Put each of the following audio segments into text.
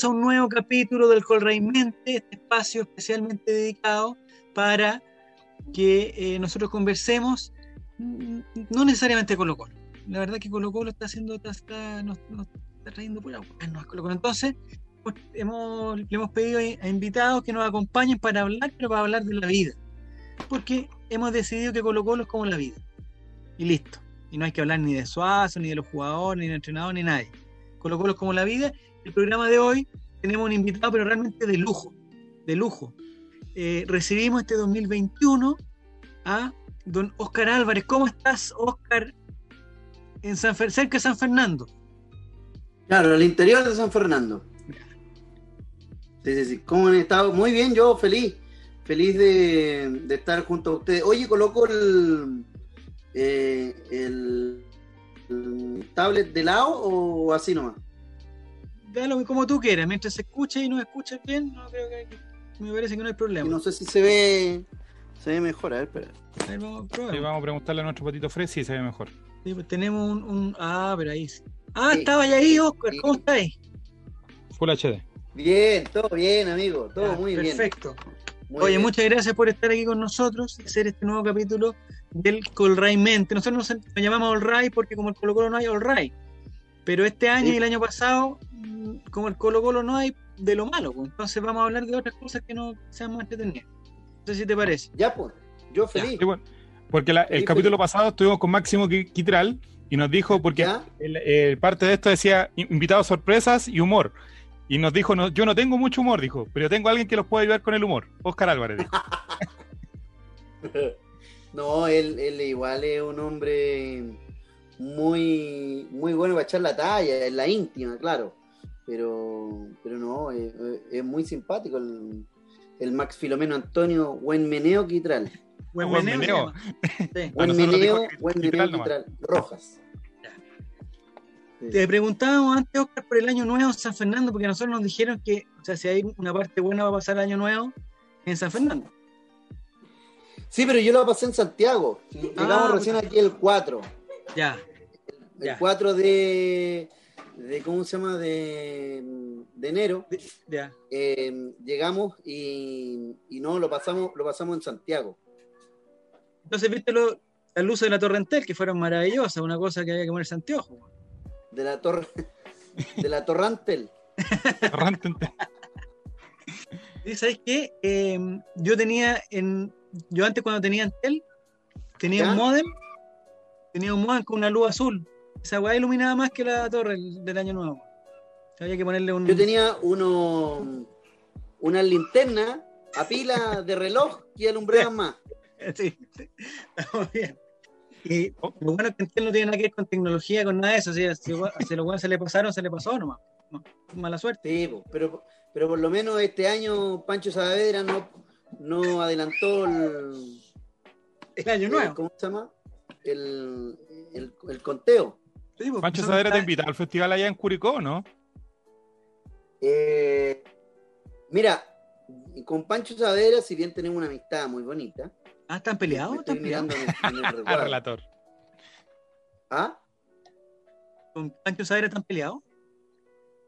Bienvenidos a un nuevo capítulo del Colray Mente, este espacio especialmente dedicado para que eh, nosotros conversemos, mm, no necesariamente Colo Colo. La verdad que Colo Colo está haciendo, está, está, nos, nos está trayendo por no, Colo Colo. Entonces, pues, hemos, le hemos pedido a invitados que nos acompañen para hablar, pero para hablar de la vida. Porque hemos decidido que Colo Colo es como la vida. Y listo. Y no hay que hablar ni de Suazo, ni de los jugadores, ni del entrenador, ni nadie. Colo Colo es como la vida el programa de hoy tenemos un invitado, pero realmente de lujo, de lujo. Eh, recibimos este 2021 a don Oscar Álvarez. ¿Cómo estás, Oscar? En San cerca de San Fernando. Claro, el interior de San Fernando. Sí, sí, sí. ¿Cómo han estado? Muy bien, yo feliz. Feliz de, estar junto a ustedes. Oye, coloco eh, el, el tablet de lado o así nomás dalo como tú quieras, mientras se escuche y no escuche bien, no creo que me parece que no hay problema. no sé si se ve se ve mejor, a ver, espera. vamos, vamos, a preguntarle a nuestro patito Fred si se ve mejor. Sí, pues tenemos un, ah, pero ahí Ah, estaba ya ahí, Oscar, ¿cómo estáis? Full HD. Bien, todo bien, amigo, todo muy bien. Perfecto. Oye, muchas gracias por estar aquí con nosotros y hacer este nuevo capítulo del Colray Mente. Nosotros nos, llamamos All Ray porque como el Colo Colo no hay All Ray. Pero este año y el año pasado como el Colo Colo no hay de lo malo, pues. entonces vamos a hablar de otras cosas que no sean más entretenidas. No sé si te parece. Ya, pues, yo feliz. porque el capítulo pasado estuvimos con Máximo Quitral y nos dijo, porque el, parte de esto decía invitados sorpresas y humor. Y nos dijo, no, yo no tengo mucho humor, dijo, pero tengo a alguien que los puede ayudar con el humor. Oscar Álvarez. no, él, él igual es un hombre muy, muy bueno para echar la talla, en la íntima, claro pero, pero no, es, muy simpático el, el, Max Filomeno Antonio Buen Meneo Quitral. Buen Meneo. Buen Meneo, Buen Meneo Quitral. Rojas. Te preguntábamos antes, Oscar, por el año nuevo en San Fernando, porque nosotros nos dijeron que, o sea, si hay una parte buena va a pasar el año nuevo en San Fernando. Sí, pero yo lo pasé en Santiago. Llegamos ah, recién aquí el 4. Ya. El, 4 de, de ¿cómo se llama? De, de enero, eh, llegamos y, y, no, lo pasamos, lo pasamos en Santiago. Entonces, viste lo, las luces de la Torrentel, que fueron maravillosas, una cosa que había que ponerse anteojos. De la torre, de la Torrantel. Torrantel. ¿Y sabes qué? Em, yo tenía en. Yo antes cuando tenía Antel, tenía un modem, tenía un modem con una luz azul esa weá iluminaba más que la torre del año nuevo. Había que ponerle un. Yo tenía uno, una linterna a pila de reloj que alumbraban más. Sí, estamos bien. Y lo bueno es que Entel no tiene nada que ver con tecnología, con nada de eso. Si, si, si los buenos se le pasaron, se le pasó nomás. mala suerte. Sí, pero, pero por lo menos este año Pancho Saavedra no, no adelantó el, el año nuevo. ¿Cómo se llama? El, el, el conteo. Pues, Pancho Sadera te invita al festival allá en Curicó, ¿no? Eh, mira, con Pancho Sadera, si bien tenemos una amistad muy bonita. Ah, ¿están peleados? ¿Están peleando relator. ¿Ah? ¿Con Pancho Sadera están peleados?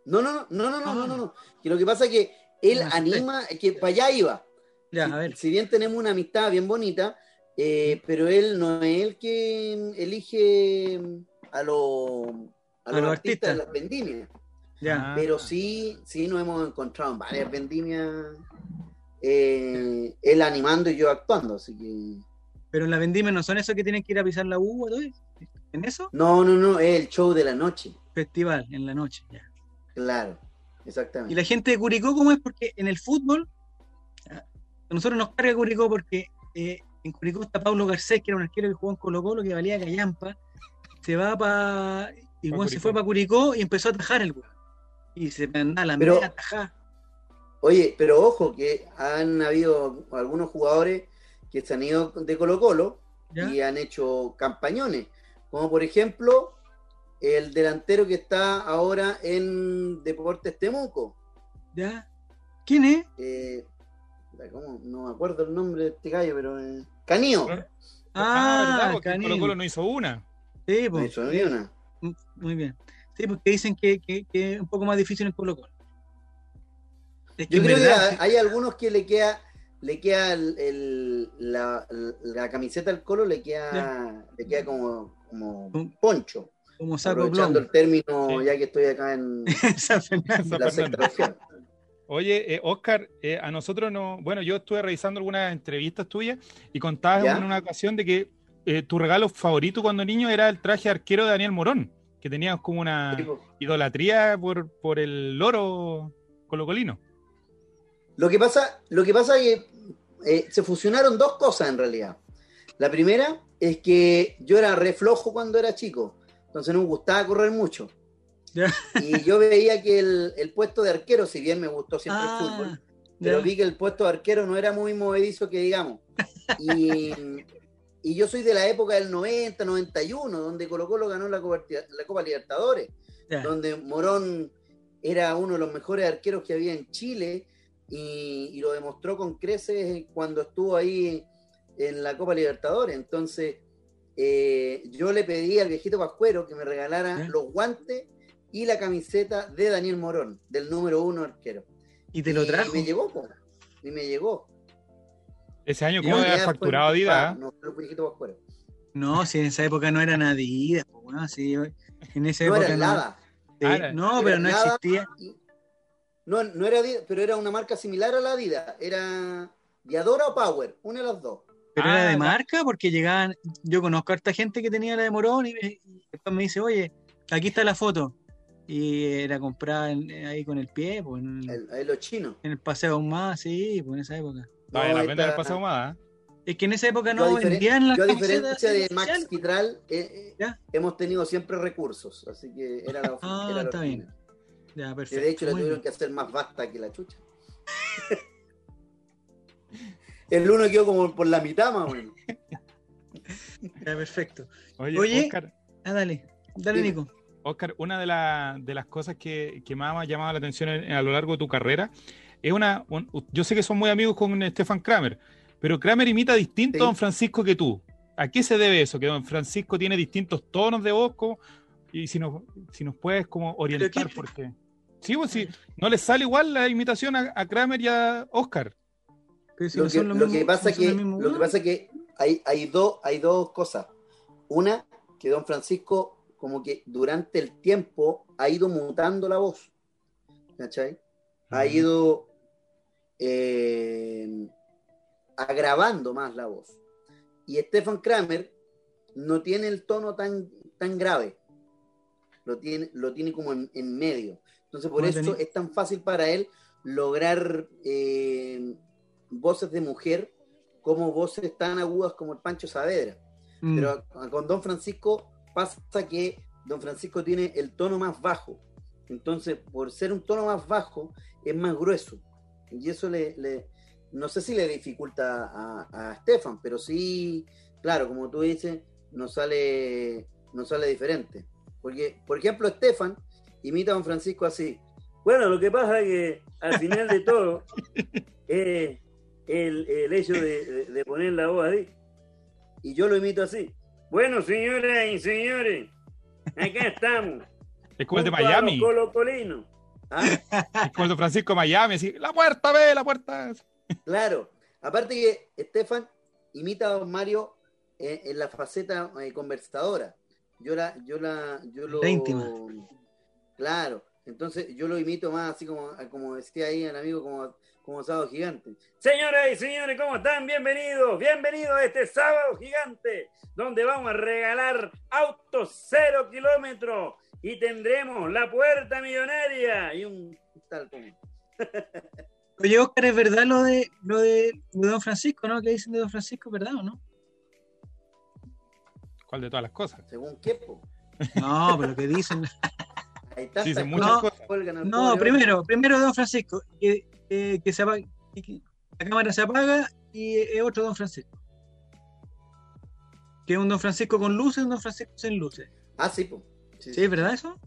No, no, no, no, no, no, no, no. Que lo que pasa es que él anima, que para allá iba. Ya, a ver. Si bien tenemos una amistad bien bonita, eh, pero él no es el que elige a, los, a, los, artistas, de las vendimias. Ya. Pero sí, sí nos hemos encontrado en varias vendimias, eh, él animando y yo actuando, así que... Pero en la vendimia no son esos que tienen que ir a pisar la uva, ¿En eso? No, no, no, es el show de la noche. Festival, en la noche, ya. Claro, exactamente. Y la gente de Curicó, ¿cómo es? Porque en el fútbol, a nosotros nos carga Curicó porque eh, en Curicó está Pablo Garcés, que era un arquero que jugó en Colo Colo, que valía callampa, se va para. Igual se fue para Curicó y empezó a atajar el weón. Y se anda la pero, atajar. Oye, pero ojo que han habido algunos jugadores que se han ido de Colo Colo y han hecho campañones. Como por ejemplo, el delantero que está ahora en Deportes Temuco. ¿Ya? ¿Quién es? Eh, no me acuerdo el nombre de este gallo, pero. Eh, Canío. Ah, ah Colo Colo no hizo una. Sí, pues. una. Mm, muy bien. Sí, porque dicen que, es un poco más difícil en Colo Colo. Yo creo que hay algunos que le queda le queda el, la, la, camiseta al colo le queda le queda como, como poncho como saco aprovechando el término ya que estoy acá en la secta Oye, eh, Oscar, eh, a nosotros no. Bueno, yo estuve revisando algunas entrevistas tuyas y contabas en una ocasión de que eh, tu regalo favorito cuando niño era el traje arquero de Daniel Morón, que tenías como una idolatría por, por el loro colocolino. Lo que pasa, lo que pasa es que se fusionaron dos cosas en realidad. La primera es que yo era reflojo cuando era chico, entonces no me gustaba correr mucho. Y yo veía que el, puesto de arquero, si bien me gustó siempre el ah, fútbol, pero vi que el puesto de arquero no era muy movedizo que digamos. Y, yo soy de la época del 90, 91, donde Colo Colo ganó la Copa, la Copa Libertadores, donde Morón era uno de los mejores arqueros que había en Chile y, lo demostró con creces cuando estuvo ahí en la Copa Libertadores. Entonces, eh, yo le pedí al viejito Pascuero que me regalara los guantes y la camiseta de Daniel Morón, del número uno arquero. ¿Y te lo trajo? Y me llegó, y me llegó. Ese año, ¿cómo había facturado Adidas? No, no, no, si en esa época no era Adidas, bueno, sí, en esa no época era nada. no, pero no existía. No, no era Adidas, pero era una marca similar a la Adidas. Era Diadora o Power, una de las dos. Pero era de ah, marca porque llegaban, yo conozco a esta gente que tenía la de Morón y, después me dice, oye, aquí está la foto y era comprada ahí con el pie, pues, en, el, los chinos. En el Paseo Ahumada, sí, pues en esa época. No, la venta del Paseo Ahumada. Es que en esa época no vendían las Yo a diferencia de Max Quitral, eh, eh, hemos tenido siempre recursos, así que era la Ah, era está bien. Ya, perfecto. de hecho la tuvieron que hacer más vasta que la chucha. el uno quedó como por la mitad más o menos. Ya, perfecto. Oye, Oscar, ah, dale, dale Nico. Oscar, una de, de las cosas que, que, más me ha llamado la atención a lo largo de tu carrera es una. yo sé que son muy amigos con Stefan Kramer, pero Kramer imita distinto a Don Francisco que tú. ¿A qué se debe eso? Que Don Francisco tiene distintos tonos de voz, y si nos, si nos puedes como orientar, porque. Sí, pues sí, no les sale igual la imitación a, Kramer y a Oscar. lo, que, pasa que, lo que pasa que hay, hay, dos, hay dos cosas. Una, que Don Francisco como que durante el tiempo ha ido mutando la voz. ¿Cachai? Ha ido eh, agravando más la voz. Y Stefan Kramer no tiene el tono tan, tan grave. Lo tiene, lo tiene como en, medio. Entonces, por eso es tan fácil para él lograr eh, voces de mujer como voces tan agudas como el Pancho Saavedra. Mm. Pero con Don Francisco pasa que Don Francisco tiene el tono más bajo. Entonces, por ser un tono más bajo, es más grueso. Y eso le, no sé si le dificulta a, a Stefan, pero sí, claro, como tú dices, nos sale, nos sale diferente. Porque, por ejemplo, Stefan imita a Don Francisco así. Bueno, lo que pasa es que al final de todo es el, hecho de, de poner la voz ahí. Y yo lo imito así. Bueno, señoras y señores, acá estamos. Es como el de Miami. de Francisco Miami, así, la puerta, ve, la puerta. Claro. Aparte que Estefan imita a Don Mario en, la faceta eh, conversadora. Yo la, yo la, yo lo. Claro. Entonces yo lo imito más así como, como decía ahí el amigo, como como sábado gigante. Señoras y señores, ¿cómo están? Bienvenidos, bienvenidos a este sábado gigante, donde vamos a regalar autos cero kilómetros y tendremos la puerta millonaria y un tal como. Oye, Oscar, ¿es verdad lo de lo de, Don Francisco, no? ¿Qué dicen de Don Francisco, verdad o no? ¿Cuál de todas las cosas? Según qué, No, pero que dicen. Ahí está, dicen muchas cosas. No, primero, primero Don Francisco, que que se apaga, la cámara se apaga y es otro Don Francisco. Que es un Don Francisco con luces y un Don Francisco sin luces. Ah, sí, pues. Sí, ¿es verdad eso?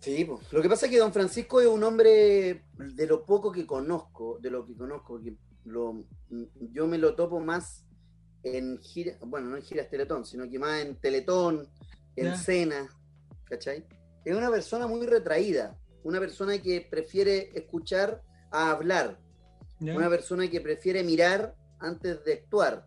Sí, pues. Lo que pasa es que Don Francisco es un hombre de lo poco que conozco, de lo que conozco, porque lo, yo me lo topo más en gira, bueno, no en giras Teletón, sino que más en Teletón, en Cena, ¿cachai? Es una persona muy retraída, una persona que prefiere escuchar a hablar, una persona que prefiere mirar antes de actuar.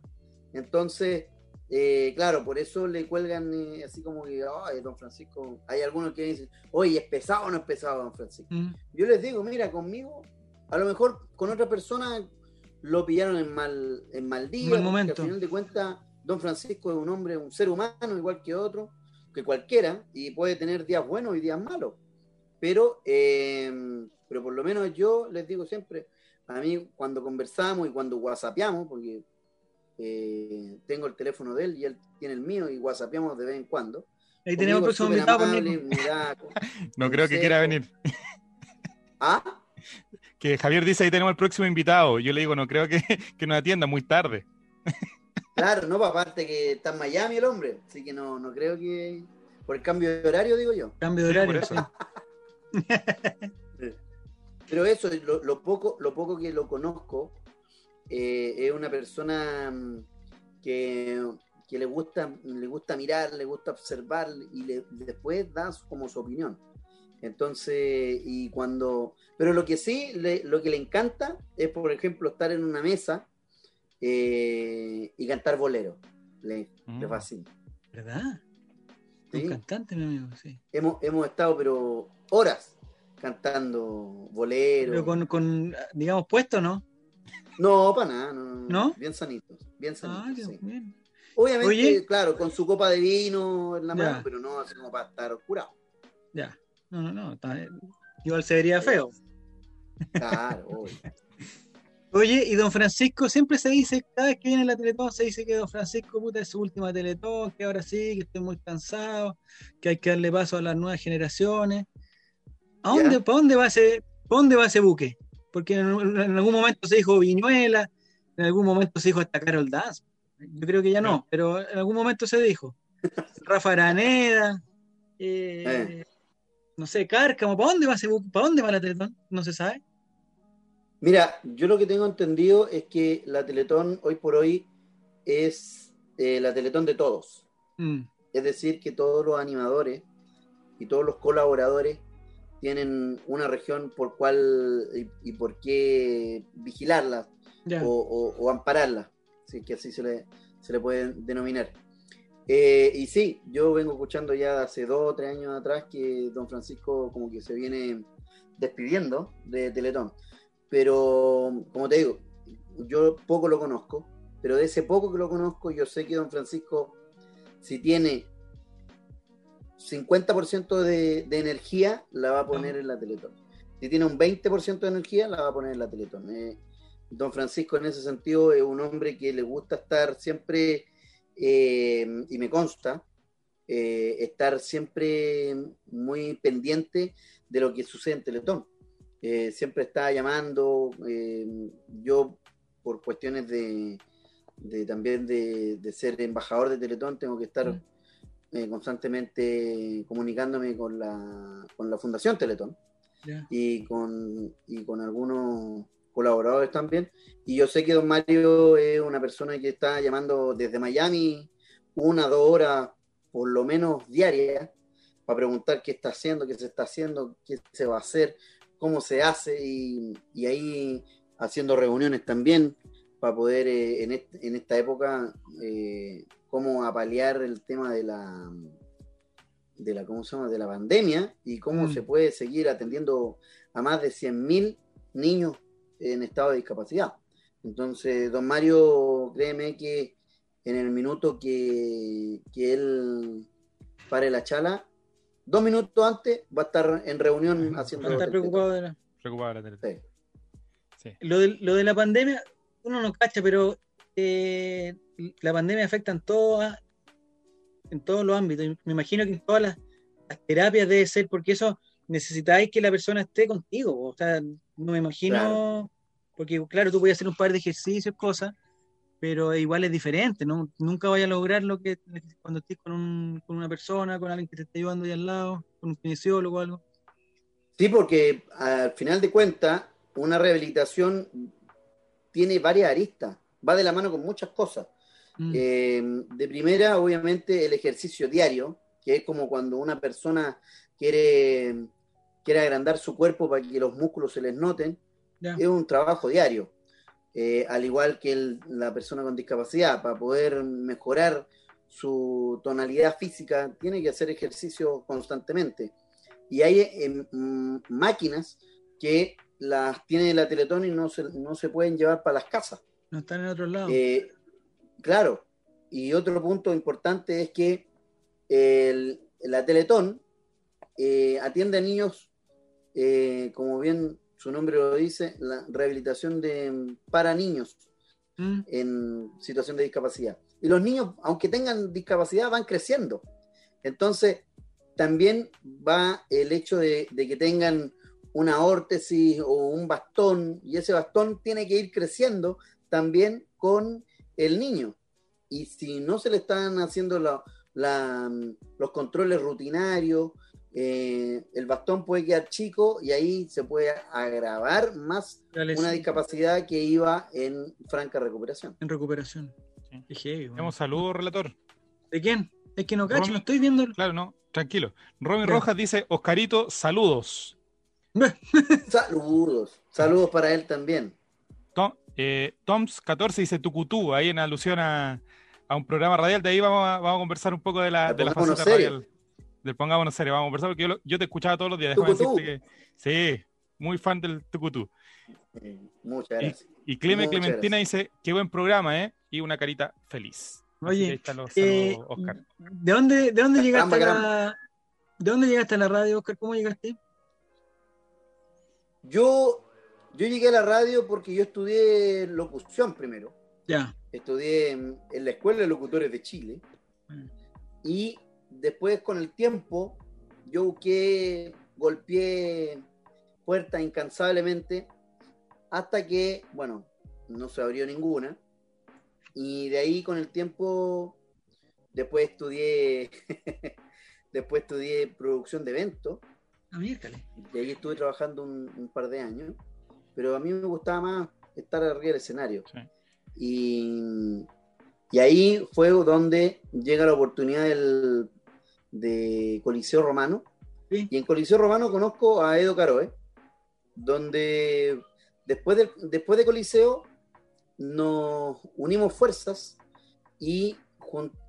Entonces, eh, claro, por eso le cuelgan eh, así como que, ay, don Francisco, hay algunos que dicen, oye, ¿es pesado o no es pesado, don Francisco? Mm. Yo les digo, mira, conmigo, a lo mejor con otra persona lo pillaron en mal, en mal día, momento. al final de cuentas, don Francisco es un hombre, un ser humano igual que otro, que cualquiera, y puede tener días buenos y días malos. Pero, eh, pero por lo menos yo les digo siempre, a mí cuando conversamos y cuando whatsappeamos, porque eh, tengo el teléfono de él y él tiene el mío y whatsappeamos de vez en cuando. Ahí tenemos el próximo invitado. no creo que quiera venir. ¿Ah? Que Javier dice ahí tenemos el próximo invitado. Yo le digo, no creo que, que nos atienda muy tarde. Claro, no, pues, aparte que está en Miami el hombre, así que no, no creo que. Por el cambio de horario, digo yo. Cambio de horario, sí. Pero eso, lo, poco, lo poco que lo conozco, eh, es una persona mm, que, le gusta, le gusta mirar, le gusta observar y después da como su opinión. Entonces, y cuando. Pero lo que sí, lo que le encanta es, por ejemplo, estar en una mesa eh, y cantar bolero. Le, mm. fascina. ¿Verdad? Un cantante, mi amigo, sí. Hemos, hemos estado, pero horas cantando bolero. Pero con, con digamos, puesto, ¿no? No, para nada, no, Bien sanitos, bien sanitos. Ah, bien. Obviamente, claro, con su copa de vino en la mano, pero no así como para estar curado. Ya, no, no, no. igual se vería feo. Claro, obvio. Oye, y don Francisco siempre se dice, cada vez que viene la Teletón, se dice que don Francisco puta es su última Teletón, que ahora sí, que estoy muy cansado, que hay que darle paso a las nuevas generaciones. ¿A dónde, ¿Para dónde va ese, dónde va ese buque? Porque en, algún momento se dijo Viñuela, en algún momento se dijo hasta Carol Daz. Yo creo que ya no, pero en algún momento se dijo. Rafa Araneda, eh, eh. no sé, Cárcamo, ¿para dónde va ese buque? ¿Para dónde va la Teletón? No se sabe. Mira, yo lo que tengo entendido es que la Teletón hoy por hoy es eh, la Teletón de todos. Mm. Es decir, que todos los animadores y todos los colaboradores tienen una región por cuál y, por qué vigilarla o, ampararla, si que así se le, se le puede denominar. Eh, y sí, yo vengo escuchando ya hace dos o tres años atrás que don Francisco como que se viene despidiendo de Teletón. Pero, como te digo, yo poco lo conozco, pero de ese poco que lo conozco, yo sé que don Francisco, si tiene 50% de, de energía, la va a poner en la Teletón. Si tiene un 20% de energía, la va a poner en la Teletón. Eh, don Francisco, en ese sentido, es un hombre que le gusta estar siempre, eh, y me consta, eh, estar siempre muy pendiente de lo que sucede en Teletón. Eh, siempre está llamando. Yo, por cuestiones de, también de, ser embajador de Teletón, tengo que estar mm. Eh, constantemente comunicándome con la, con la Fundación Teletón y, con, y con algunos colaboradores también. Y yo sé que don Mario es una persona que está llamando desde Miami una, dos horas por lo menos diarias para preguntar qué está haciendo, qué se está haciendo, qué se va a hacer, cómo se hace y, ahí haciendo reuniones también para poder eh, en, esta época eh, cómo apalear el tema de la de la ¿cómo se llama? de la pandemia y cómo mm. se puede seguir atendiendo a más de 100.000 niños en estado de discapacidad. Entonces, don Mario, créeme que en el minuto que, que él pare la chala, dos minutos antes va a estar en reunión haciendo. Va a estar preocupado de la. Preocupado de la sí. Lo, de, lo de la pandemia, uno no cacha, pero eh, la pandemia afecta en, todas, en todos los ámbitos. Me imagino que en todas las, terapias debe ser, porque eso necesitáis que la persona esté contigo. O sea, no me imagino. Porque, claro, tú puedes hacer un par de ejercicios, cosas, pero igual es diferente, ¿no? Nunca vaya a lograr lo que cuando estés con, un, con una persona, con alguien que te esté ayudando ahí al lado, con un kinesiólogo o algo. Sí, porque al final de cuentas, una rehabilitación tiene varias aristas, va de la mano con muchas cosas. Mm. Eh, de primera, obviamente, el ejercicio diario, que es como cuando una persona quiere quiere agrandar su cuerpo para que los músculos se les noten, es un trabajo diario. Eh, al igual que la persona con discapacidad, para poder mejorar su tonalidad física, tiene que hacer ejercicio constantemente. Y hay em, máquinas que las tiene la Teletón y no se, no se pueden llevar para las casas. No están en otro lado. Eh, claro. Y otro punto importante es que la Teletón eh, atiende a niños, como bien su nombre lo dice, la rehabilitación de, para niños mm. en situación de discapacidad. Y los niños, aunque tengan discapacidad, van creciendo. Entonces, también va el hecho de, que tengan una órtesis o un bastón, y ese bastón tiene que ir creciendo también con el niño. Y si no se le están haciendo los controles rutinarios, eh, el bastón puede quedar chico y ahí se puede agravar más una discapacidad que iba en franca recuperación. En recuperación. Sí. saludos, relator. ¿De quién? Es que no cacho, no estoy viendo. Claro, no, tranquilo. Robin Rojas dice, Oscarito, saludos. saludos. Saludos para él también. Eh, Toms14 dice Tucutú, ahí en alusión a, un programa radial. De ahí vamos a, vamos a conversar un poco de la, de la faceta radial del Pongámonos Serio, vamos a conversar, porque yo, te escuchaba todos los días. Déjame sí, muy fan del Tucutú. Muchas gracias. Y, Cleme Clementina dice, qué buen programa, ¿eh? Y una carita feliz. Oye, eh, ¿de dónde, de dónde llegaste a la, ¿De dónde llegaste a la radio, Oscar? ¿Cómo llegaste? Yo, yo llegué a la radio porque yo estudié locución primero. Ya. Estudié en, la Escuela de Locutores de Chile. Mm. Y después con el tiempo, yo busqué, golpeé puertas incansablemente hasta que, bueno, no se abrió ninguna. Y de ahí con el tiempo, después estudié, después estudié producción de eventos. Ah, y ahí estuve trabajando un, par de años. Pero a mí me gustaba más estar arriba del escenario. Y, y ahí fue donde llega la oportunidad del de Coliseo Romano. Y en Coliseo Romano conozco a Edo Caroe, donde después de, después de Coliseo nos unimos fuerzas y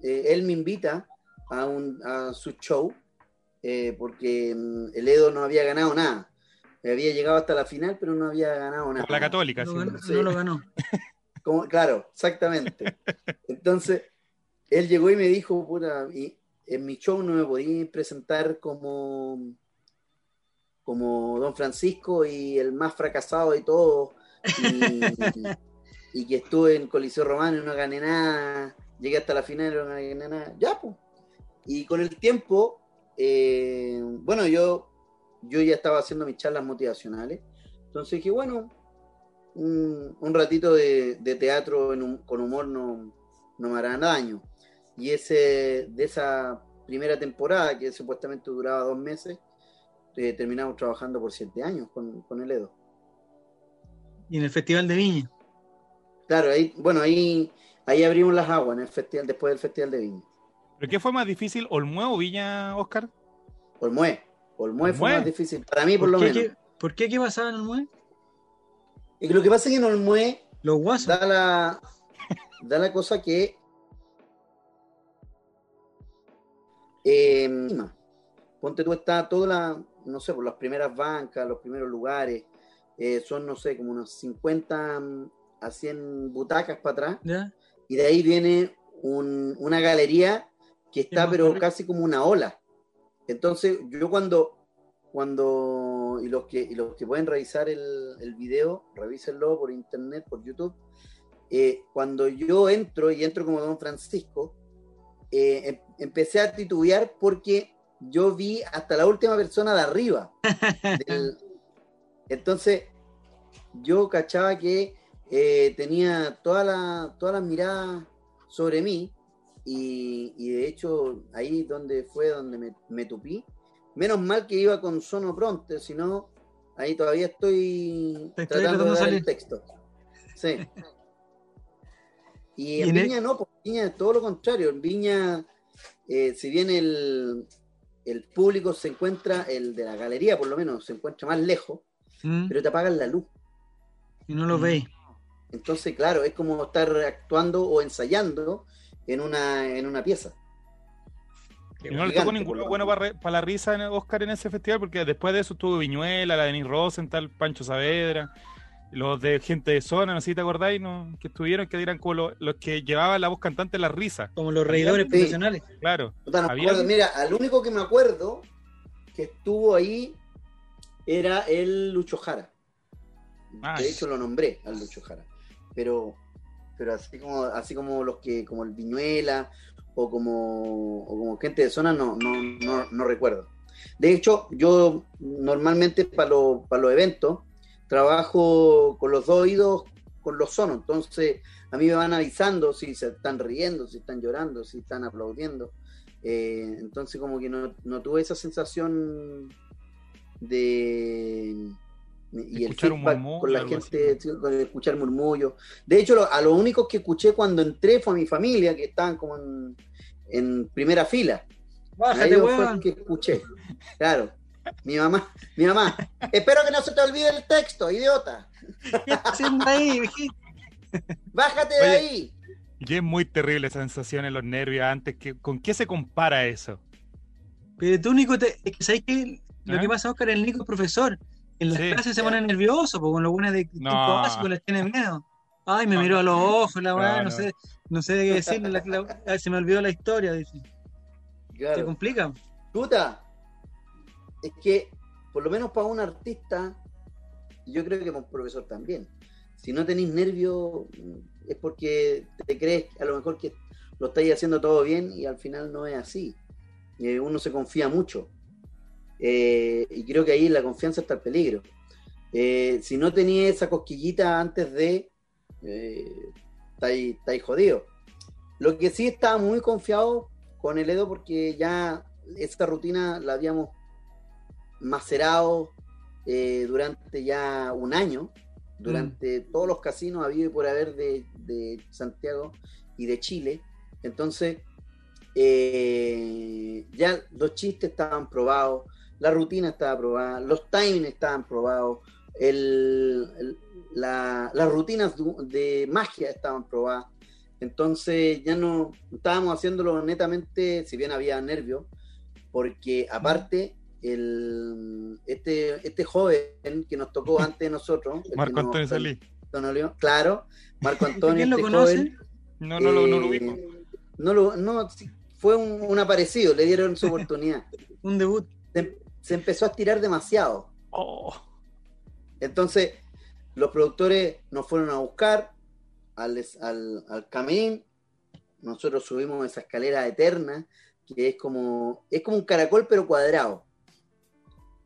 eh, él me invita a, un, a su show eh, porque mm, el Edo no había ganado nada. Había llegado hasta la final, pero no había ganado nada. La católica, no, no lo ganó. Como, claro, exactamente. Entonces, él llegó y me dijo, puta, y en mi show no me podía presentar como, como Don Francisco y el más fracasado de todos, y, que estuve en Coliseo Romano y no gané nada, llegué hasta la final y no gané nada, ya pues. Y con el tiempo, eh, bueno, yo, yo ya estaba haciendo mis charlas motivacionales, entonces dije, bueno, un, ratito de, teatro con humor no, no me hará daño y ese de esa primera temporada, que supuestamente duraba dos meses, eh, terminamos trabajando por siete años con, el Edo. Y en el Festival de Viña. Claro, ahí, bueno, ahí, ahí abrimos las aguas en el festival, después del Festival de Viña. ¿Pero qué fue más difícil, Olmue o Viña, Oscar? Olmue. Olmue, fue más difícil, para mí por, lo menos. ¿Por qué qué pasaba en Olmue? Y lo que pasa es que en Olmue Los guasos. Da la, da la cosa que Eh, ponte tú, está toda la, no sé, por las primeras bancas, los primeros lugares, eh, son, no sé, como unos 50 mm, a 100 butacas para atrás. Y de ahí viene una galería que está, pero casi como una ola. Entonces, yo cuando, cuando y los que, y los que pueden revisar el, el video, revísenlo por internet, por YouTube. Eh, cuando yo entro y entro como Don Francisco, eh, em, empecé a titubear porque yo vi hasta la última persona de arriba. entonces, yo cachaba que eh, tenía toda la, todas las miradas sobre mí y, de hecho ahí donde fue donde me, tupí. Menos mal que iba con sono pronto, si no, ahí todavía estoy, tratando de dar el texto. Sí. Y en, Viña no, pues Viña todo lo contrario. En Viña, eh, si bien el, el público se encuentra, el de la galería por lo menos, se encuentra más lejos, ¿Mm? pero te apagan la luz. Y no lo Mm. veis. Entonces, claro, es como estar actuando o ensayando en una, en una pieza. Y no le tocó ninguno bueno para, para la risa en Oscar en ese festival, porque después de eso estuvo Viñuela, la Denis Rosenthal, Pancho Saavedra, los de gente de zona, no sé si te acordáis, ¿no? que estuvieron, que eran como lo- los que llevaban la voz cantante en la risa, Como los reidores Sí. profesionales. claro. No Había- acuerdo. Mira, al único que me acuerdo que estuvo ahí era el Lucho Jara. Ah, de hecho lo nombré al Lucho Jara. Pero, pero así como, así como los que, como el Viñuela o como, o como gente de zona, no, no, no, no recuerdo. De hecho, yo normalmente para los para los eventos trabajo con los dos oídos con los sonos. Entonces, a mí me van avisando si se están riendo, si están llorando, si están aplaudiendo. Eh, entonces, como que no, no tuve esa sensación de. Y el escuchar un feedback murmullo, con la gente, con el escuchar murmullos. De hecho, lo- a lo único que escuché cuando entré fue a mi familia, que estaban como en, en primera fila. Bájate, fue el que escuché. Claro. Mi mamá, mi mamá. Espero que no se te olvide el texto, idiota. ¿Qué estás haciendo ahí? Bájate de ahí. Y es muy terrible esa sensación en los nervios antes. que ¿Con qué se compara eso? Pero tú, Nico, te, es que sabes que lo ¿Ah? que pasa, Oscar, el Nico es profesor. En las Sí, clases se ya. pone nervioso, porque con los buenos de quinto No. básico les tiene miedo. Ay, me miró a los ojos, la weá, No, no, sé, no sé de qué decirle, la- se me olvidó la historia, dice. Se Claro. complica. Puta, es que por lo menos para un artista, yo creo que para un profesor también, si no tenéis nervio mm, es porque te crees a lo mejor que lo estáis haciendo todo bien y al final no es así. Uno se confía mucho. Eh, y creo que ahí la confianza está el peligro. Eh, si no tenías esa cosquillita antes de, eh, estáis, estáis jodidos. Lo que sí estaba muy confiado con el Edo porque ya esta rutina la habíamos macerado durante ya un año, durante todos los casinos habido y por haber de, de Santiago y de Chile. Entonces, eh, ya los chistes estaban probados, la rutina estaba probada, los timings estaban probados, el- el- la- las rutinas de magia estaban probadas. Entonces ya no estábamos haciéndolo netamente, si bien había nervios, porque aparte el, este, este joven que nos tocó antes de nosotros, el que Marco nos- Antonio Salí. Antonio, claro, Marco Antonio, ¿Quién lo este conoce? joven, No, no, lo- no lo eh, ubico. no lo- no, fue un, un aparecido, le dieron su oportunidad. Un debut. Se, empezó a estirar demasiado. Oh, Entonces, los productores nos fueron a buscar al, al, al camerín. Nosotros subimos esa escalera eterna, que es como, es como un caracol, pero cuadrado.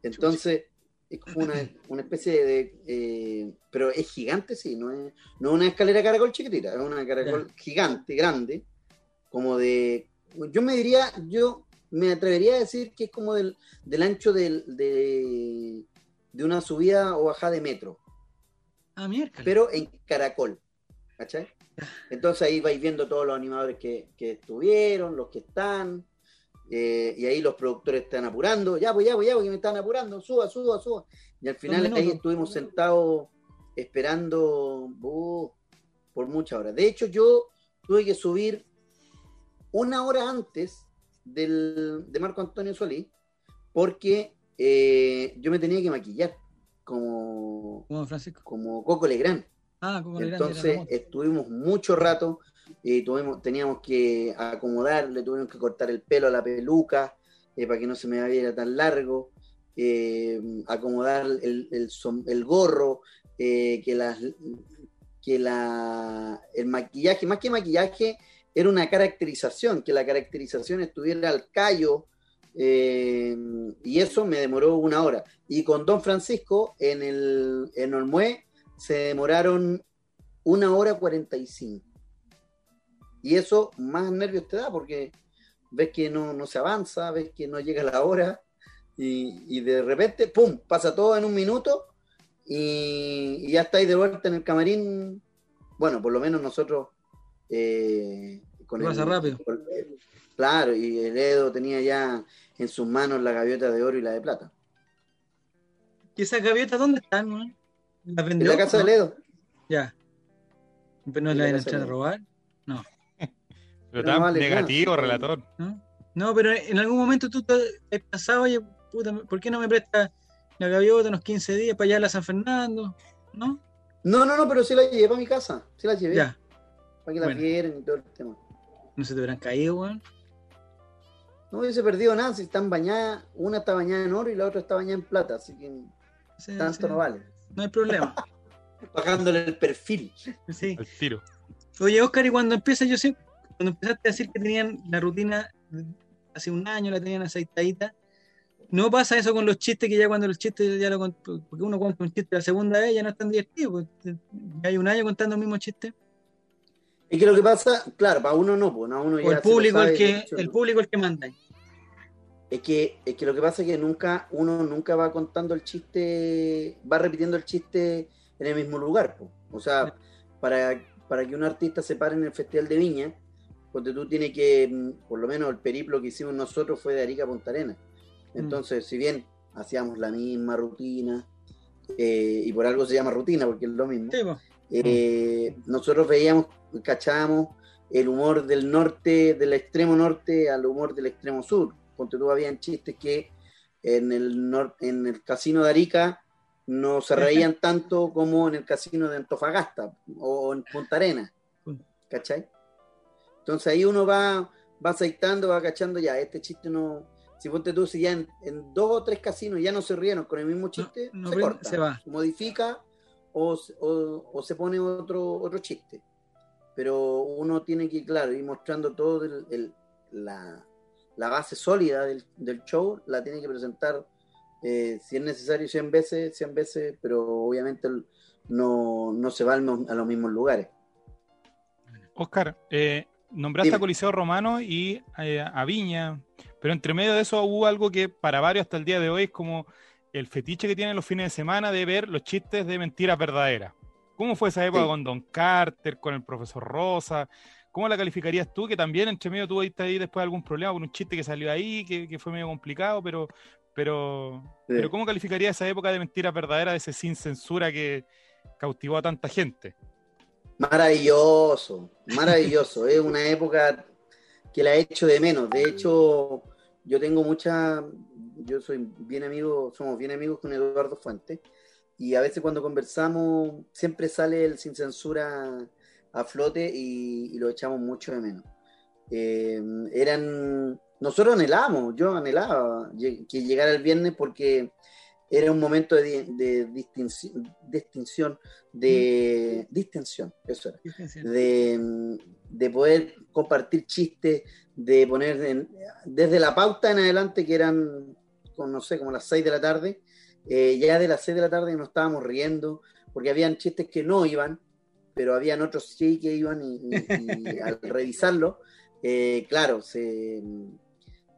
Entonces, es como una, una especie de. eh, pero es gigante, sí, no es, no es una escalera caracol chiquitita, es una caracol gigante, grande, como de. Yo me diría, yo me atrevería a decir que es como del, del ancho del, de, de una subida o bajada de metro, Ah, miércoles. pero en caracol. ¿Cachai? Entonces ahí vais viendo todos los animadores que, que estuvieron, los que están, eh, y ahí los productores están apurando, ya, pues ya, pues ya, porque me están apurando, suba, suba, suba. Y al final ahí estuvimos sentados esperando uh, por muchas horas. De hecho, yo tuve que subir una hora antes del, de Marco Antonio Solís, porque eh, yo me tenía que maquillar como, Como Francisco. como Coco Legrand. Ah, como el grande Entonces estuvimos mucho rato y tuvimos, teníamos que acomodar, le tuvimos que cortar el pelo a la peluca eh, para que no se me viera tan largo, eh, acomodar el, el som- el gorro, eh, que, las, que la, el maquillaje, más que maquillaje, era una caracterización, que la caracterización estuviera al callo, eh, y eso me demoró una hora. Y con Don Francisco en el en Olmué se demoraron una hora cuarenta y cinco. Y eso más nervios te da porque ves que no, no se avanza, ves que no llega la hora y, y de repente, ¡pum!, pasa todo en un minuto y, y ya estáis de vuelta en el camarín. Bueno, por lo menos nosotros... eh, con Pasa rápido. con- claro, y el Edo tenía ya en sus manos la gaviota de oro y la de plata. ¿Y esas gaviotas dónde están, man? ¿Las vendió? En la casa de Ledo. Ya. ¿Pero no la van a entrar a robar? No. Pero tan negativo, relator. ¿No? pero en algún momento tú te has pensado, oye, puta, ¿por qué no me prestas la gaviota unos 15 días para allá a la San Fernando? ¿No? No, no, no, pero sí la llevé para mi casa. Sí la llevé. Ya. Para que la vieran y todo el tema. ¿No se te hubieran caído, weón? No hubiese perdido nada si están bañadas. Una está bañada en oro y la otra está bañada en plata. Así que tanto no vale. No hay problema. Bajándole el perfil. Sí. El tiro. Oye, Oscar, y cuando empieza, yo sé, cuando empezaste a decir que tenían la rutina hace un año, la tenían aceitadita, ¿no pasa eso con los chistes que ya cuando los chistes ya lo porque uno cuenta un chiste la segunda vez ya no es tan divertido? Pues, hay un año contando el mismo chiste. Es que lo que pasa, claro, para uno no, pues, uno ya el público el que el público el que manda. Es que, es que lo que pasa es que nunca, uno nunca va contando el chiste, va repitiendo el chiste en el mismo lugar. O sea, para, para que un artista se pare en el Festival de Viña, porque tú tienes que, mm, por lo menos el periplo que hicimos nosotros fue de Arica a Punta Arena. Mm. Entonces, si bien hacíamos la misma rutina, eh, y por algo se llama rutina, porque es lo mismo, eh, nosotros veíamos, cachábamos el humor del norte, del extremo norte al humor del extremo sur ponte tú, habían chistes que en el, en el casino de Arica no se reían tanto como en el casino de Antofagasta o en Punta Arena. ¿Cachai? Entonces ahí uno va, va aceitando, va cachando ya, este chiste no. Si ponte tú, si ya en, dos o tres casinos ya no se rieron con el mismo chiste, se corta, se va. modifica o, se pone otro, otro chiste. Pero uno tiene que, claro, ir mostrando todo el, la, la base sólida del, show la tiene que presentar, eh, si es necesario, 100 veces, 100 veces, pero obviamente no, se va a los mismos lugares. Oscar, eh, nombraste a Coliseo Romano y eh, a Viña, pero entre medio de eso hubo algo que para varios hasta el día de hoy es como el fetiche que tienen los fines de semana de ver los chistes de mentiras verdaderas. ¿Cómo fue esa época con Don Carter, con el profesor Rosa? ¿Cómo la calificarías tú? Que también entre medio tú ahí después algún problema con un chiste que salió ahí, que, fue medio complicado, pero, pero, pero ¿cómo calificarías esa época de mentiras verdaderas, de ese sin censura que cautivó a tanta gente? Maravilloso, maravilloso. es una época que la he hecho de menos. De hecho, yo tengo mucha, yo soy bien amigo, somos bien amigos con Eduardo Fuentes, y a veces cuando conversamos siempre sale el sin censura a flote y, lo echamos mucho de menos. Eh, eran, nosotros anhelábamos, yo anhelaba que llegara el viernes porque era un momento de, distinción, distinción, de distensión, eso era, de, poder compartir chistes, de poner desde la pauta en adelante que eran, no sé, como las 6 de la tarde, eh, ya de las 6 de la tarde nos estábamos riendo porque habían chistes que no iban, pero habían otros sí que iban y, al revisarlo, eh, claro, se,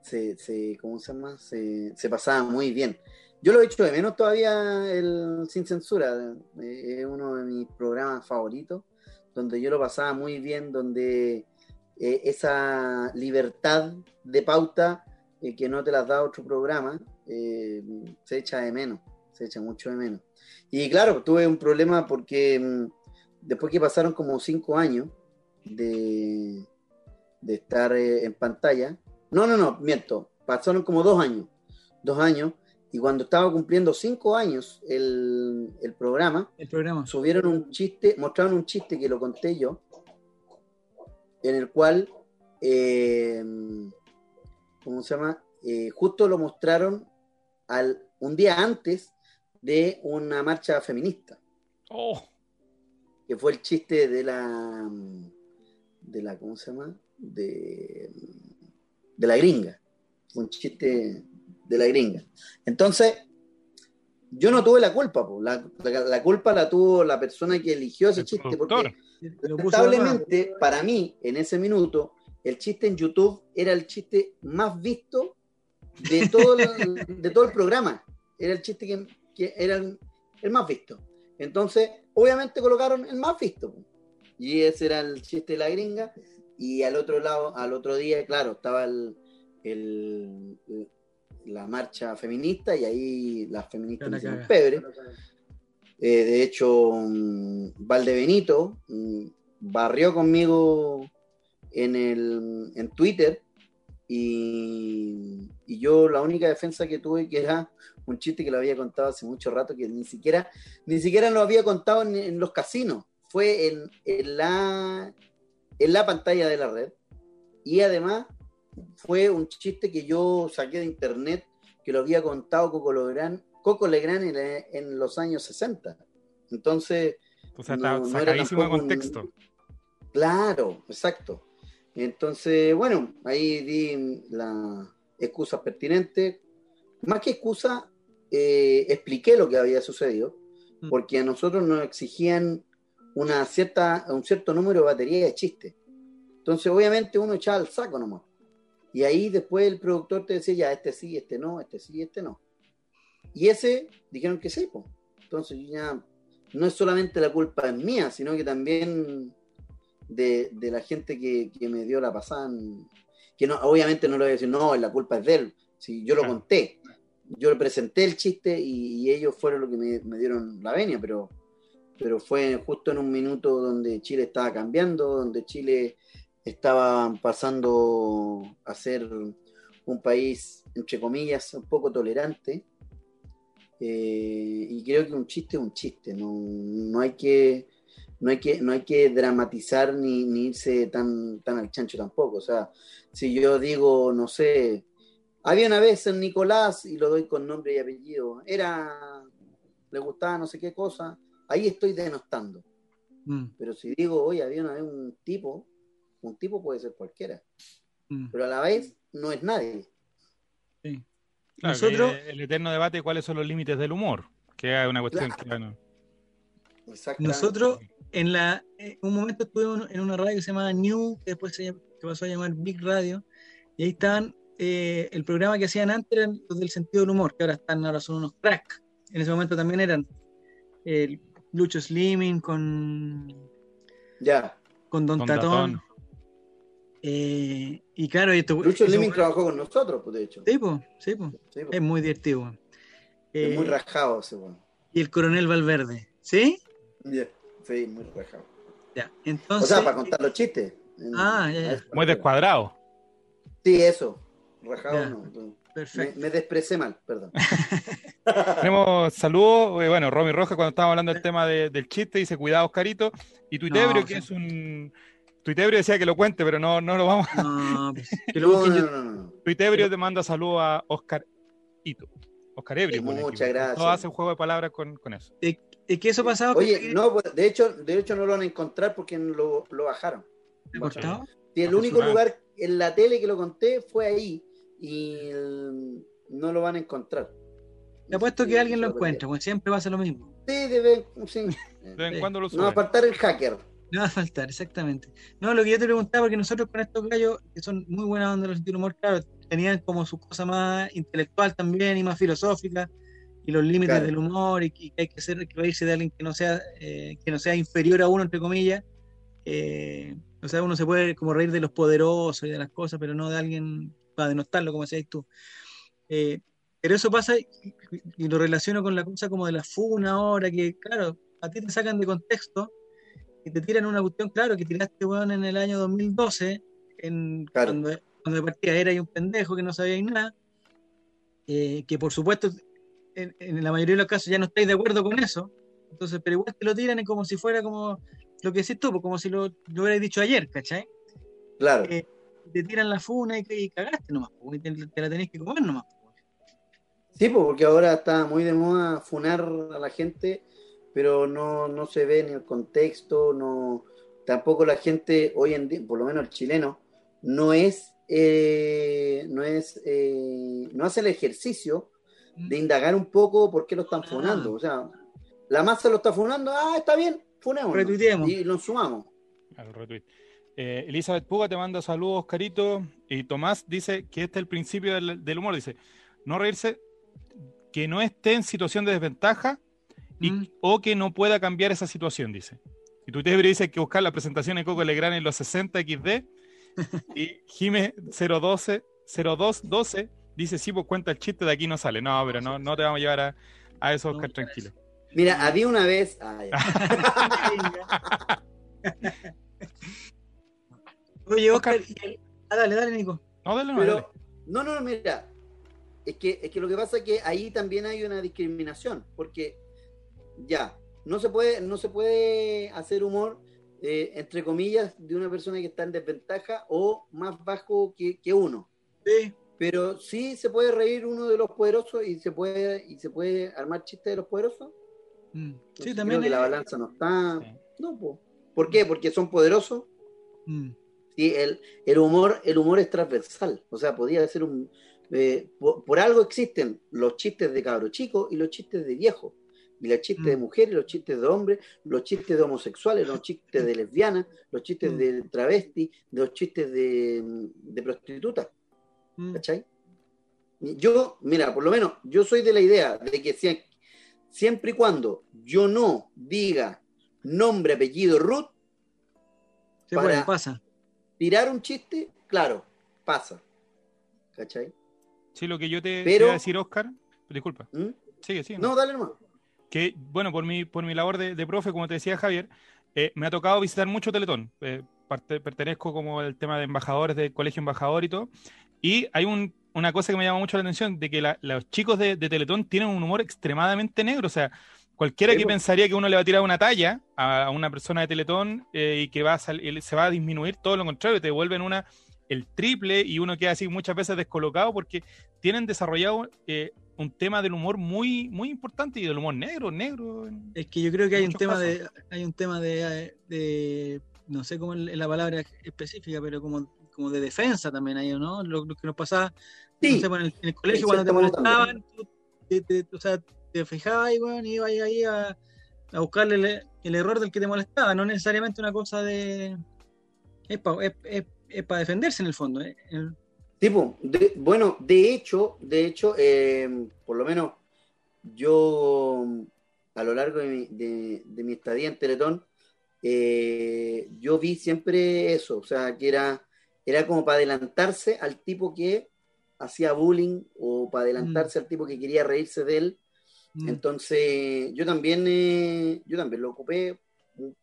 se, ¿cómo se llama? Se, se, pasaba muy bien. Yo lo he hecho de menos todavía el Sin Censura, eh, es uno de mis programas favoritos, donde yo lo pasaba muy bien, donde eh, esa libertad de pauta que no te las da otro programa, se echa de menos, se echa mucho de menos. Y claro, tuve un problema porque mm, después que pasaron como cinco años de, de estar eh, en pantalla, no, no, no, miento, pasaron como dos años, dos años, y cuando estaba cumpliendo cinco años el, programa, el programa, subieron un chiste, mostraron un chiste que lo conté yo, en el cual, eh, ¿cómo se llama? Eh, justo lo mostraron al, un día antes de una marcha feminista. Oh que fue el chiste de la, de la, ¿cómo se llama? De, de la gringa. Fue un chiste de la gringa. Entonces, yo no tuve la culpa, la, la, culpa la tuvo la persona que eligió ese chiste, porque lamentablemente para mí, en ese minuto, el chiste en YouTube era el chiste más visto de todo el, de todo el programa. Era el chiste que, que era el más visto. Entonces, obviamente colocaron el más visto. Y ese era el chiste de la gringa. Y al otro lado, al otro día, claro, estaba el, la marcha feminista y ahí las feministas hicieron pebre. Eh, de hecho, mm, Valdebenito mm, barrió conmigo en, el, en Twitter y, yo la única defensa que tuve que era un chiste que lo había contado hace mucho rato, que ni siquiera, ni siquiera lo había contado en, los casinos, fue en, en, la, en la pantalla de la red. Y además fue un chiste que yo saqué de internet, que lo había contado Coco Legrand, Coco Legrand en, los años 60. Entonces... O sea, está sacadísimo de contexto. Claro, exacto. Entonces, bueno, ahí di la excusa pertinente. Más que excusa, eh, expliqué lo que había sucedido, mm. porque a nosotros nos exigían una cierta, un cierto número de baterías de chistes. Entonces, obviamente, uno echaba el saco nomás. Y ahí después el productor te decía, ya, este sí, este no, este sí, este no. Y ese dijeron que sí, pues. Entonces, ya no es solamente la culpa es mía, sino que también de, la gente que, me dio la pasada. Que no, obviamente no le voy a decir, no, la culpa es de él. Si yo lo conté, yo le presenté el chiste y, ellos fueron los que me, dieron la venia, pero, pero fue justo en un minuto donde Chile estaba cambiando, donde Chile estaba pasando a ser un país, entre comillas, un poco tolerante. Eh, y creo que un chiste es un chiste, no, no hay que no hay que, no hay que dramatizar ni, irse tan, tan al chancho tampoco. O sea, si yo digo, no sé, había una vez en Nicolás, y lo doy con nombre y apellido, era, le gustaba no sé qué cosa, ahí estoy denostando. Mm. Pero si digo, oye, había una vez un tipo, un tipo puede ser cualquiera, mm. pero a la vez no es nadie. Sí. Nosotros, el eterno debate cuáles son los límites del humor, que es una cuestión que Nosotros en la, eh, un momento estuve en una radio que se llamaba New, que después se pasó a llamar Big Radio, y ahí estaban, eh, el programa que hacían antes era los del sentido del humor, que ahora están, ahora son unos crack. En ese momento también eran el Lucho Slimming con. Ya. Con Don Tatón. Eh, y claro, esto, Lucho Slimming trabajó con nosotros, pues, de hecho. Sí, pues, sí, pues. Es muy divertido. es muy rajado ese, Y el coronel Valverde, ¿sí? Yeah muy rajado. Ya, entonces. O sea, para contar los chistes. Ah, ya, ya. Muy descuadrado. Sí, eso. Rajado no. Perfecto. Me, me, mal, perdón. Tenemos saludos. Eh, bueno, Romy Roja, cuando estábamos hablando del tema del chiste, dice: Cuidado, Oscarito. Y Tuitebrio, que es un. Tuitebrio decía que lo cuente, pero no, no lo vamos a. No, pues, que lo no, Tuitebrio te manda saludos a Oscar Ito. Oscar Ebrio. Muchas gracias. Todo hace un juego de palabras con, con eso. Es que eso pasaba. Oye, no, pues, de hecho, de hecho no lo van a encontrar porque lo, lo bajaron. Y el único lugar en la tele que lo conté fue ahí y no lo van a encontrar. Te apuesto que alguien lo encuentra, porque siempre va a ser lo mismo. Sí, de vez, en cuando lo No va a faltar el hacker. No va a faltar, exactamente. No, lo que yo te preguntaba, porque nosotros con estos gallos, que son muy buenas donde los humor, claro, tenían como su cosa más intelectual también y más filosófica y los límites del humor y que hay que ser que reírse de alguien que no sea eh, que no sea inferior a uno entre comillas eh, o sea uno se puede como reír de los poderosos y de las cosas pero no de alguien para denostarlo como decías tú. Eh, pero eso pasa y, lo relaciono con la cosa como de la funa ahora que claro a ti te sacan de contexto y te tiran una cuestión claro que tiraste bueno en el año 2012 en cuando, cuando partía era un pendejo que no sabía nada que por supuesto en, la mayoría de los casos ya no estáis de acuerdo con eso, entonces, pero igual te lo tiran como si fuera como lo que decís tú, pues, como si lo, lo hubierais dicho ayer, ¿cachai? Claro. Eh, te tiran la funa y, cagaste nomás, pues, te, la tenés que comer nomás. Pues. Sí, porque ahora está muy de moda funar a la gente, pero no, no se ve ni el contexto, no tampoco la gente hoy en día, por lo menos el chileno, no es, eh, no es, eh, no hace el ejercicio de indagar un poco por qué lo están funando. O sea, la masa lo está funando, ah, está bien, funemos. Y lo sumamos. Eh, Elizabeth Puga te manda saludos, Carito. Y Tomás dice que este es el principio del, humor. Dice, no reírse, que no esté en situación de desventaja y, mm. o que no pueda cambiar esa situación, dice. Y tú te dice que buscar la presentación de Coco Legrand en los 60 XD. y Jime 012, 0212 dice, sí, pues cuenta el chiste, de aquí no sale. No, pero no, no te vamos a llevar a, a eso, Oscar, tranquilo. Mira, había una vez. Oye, Oscar, ah, dale, dale, Nico. No, dale, no, pero, no, no, mira. Es que, es que lo que pasa es que ahí también hay una discriminación, porque ya, no se puede, no se puede hacer humor, eh, entre comillas, de una persona que está en desventaja o más bajo que, que uno. Sí. Pero sí se puede reír uno de los poderosos y se puede, y se puede armar chistes de los poderosos. Mm. Sí, también. Creo que la balanza no está. No, po. ¿por qué? Porque son poderosos. Mm. Sí, el, el, humor, el humor es transversal. O sea, podría ser un. Eh, por, por, algo existen los chistes de cabro chico y los chistes de viejo. Y los chistes de Mm. mujeres, los chistes de hombres, los chistes de homosexuales, los chistes de lesbianas, los chistes Mm. de travesti, los chistes de, de prostitutas. Mm. ¿Cachai? Yo, mira, por lo menos, yo soy de la idea de que sie- siempre y cuando yo no diga nombre, apellido, Ruth, Se para- puede, pasa. tirar un chiste, claro, pasa. ¿Cachai? Sí, lo que yo te, te Pero- iba a decir, Oscar, disculpa, ¿Mm? sigue, sigue. No, dale nomás. que, bueno, por mi, por mi labor de, de profe, como te decía Javier, eh, me ha tocado visitar mucho Teletón. Eh, parte- pertenezco como al tema de embajadores del colegio embajador y todo. Y hay un- una cosa que me llama mucho la atención, de que la- los chicos de, de Teletón tienen un humor extremadamente negro. O sea, cualquiera Sí, que pensaría que uno le va a tirar una talla a, a una persona de Teletón eh, y que va a se va a disminuir, todo lo contrario, te devuelven una el triple y uno queda así muchas veces descolocado porque tienen desarrollado eh, un tema del humor muy, muy importante y del humor negro, negro. Es que yo creo que hay un tema casos. de, hay un tema de, de- no sé cómo es la palabra específica, pero como, como de defensa también hay, ¿no? Lo, lo que nos pasaba, Sí. no sé, en, el, en el colegio cuando te molestaban, tú te, te- o sea, te fijabas y bueno, ibas ahí a, a buscarle el, el error del que te molestaba, no necesariamente una cosa de es para es, es- es pa defenderse en el fondo, ¿eh? El- Tipo, de- bueno, de hecho, de hecho, eh, por lo menos yo a lo largo de mi, de- de mi estadía en Teletón, eh, yo vi siempre eso, o sea, que era, era como para adelantarse al tipo que hacía bullying o para adelantarse al tipo que quería reírse de él. mm, Entonces, yo también, eh, yo también lo ocupé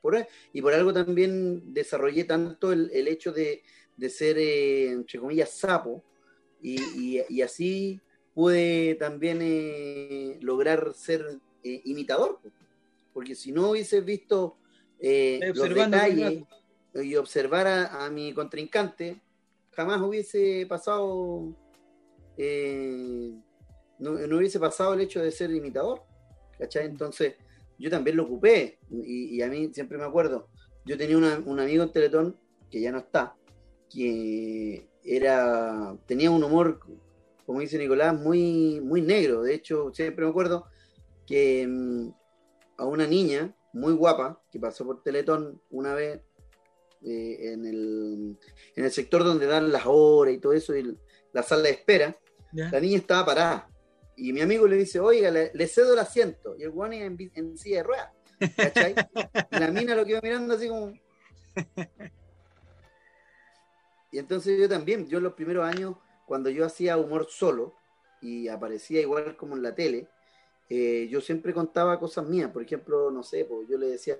por, y por algo también desarrollé tanto el, el hecho de, de ser, eh, entre comillas, sapo, y, y- y así pude también eh, lograr ser eh, imitador, po. porque si no hubiese visto los detalles y observar a, mi contrincante, jamás hubiese pasado, eh, no, no hubiese pasado el hecho de ser imitador. Entonces, yo también lo ocupé, y, y a mí siempre me acuerdo, yo tenía una- un amigo en Teletón, que ya no está, que era, tenía un humor, como dice Nicolás, muy, muy negro, de hecho, siempre me acuerdo que mm, a una niña muy guapa, que pasó por Teletón una vez, eh, en, el, en el sector donde dan las horas y todo eso, y la sala de espera, la niña estaba parada. Y mi amigo le dice, oiga, le, le cedo el asiento. Y el guano en, en silla de ruedas. ¿Cachai? Y la mina lo quedó mirando así como. Y entonces yo también, yo en los primeros años, cuando yo hacía humor solo y aparecía igual como en la tele, eh, yo siempre contaba cosas mías. Por ejemplo, no sé, pues yo le decía,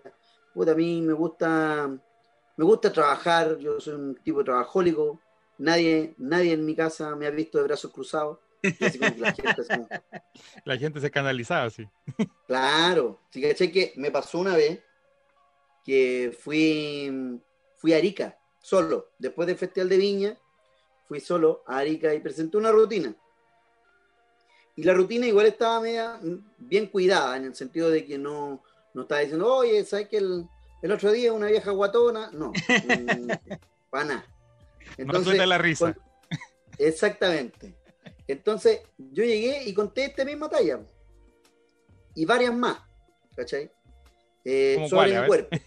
puta, a mí me gusta, me gusta trabajar, yo soy un tipo trabajólico, nadie, nadie en mi casa me ha visto de brazos cruzados. Y así como que la gente así como, La gente se escandalizaba así. Claro, sí, caché que me pasó una vez que fui, fui a Arica solo, después del Festival de Viña, fui solo a Arica y presenté una rutina. Y la rutina igual estaba media bien cuidada, en el sentido de que no, no estaba diciendo, oye, ¿sabes que el, el otro día una vieja guatona? No, para nada. no suelta la risa. con- exactamente. Entonces, yo llegué y conté esta misma talla. Y varias más, ¿cachai? Eh, ¿Cómo sobre cuáles? A mi cuerpo.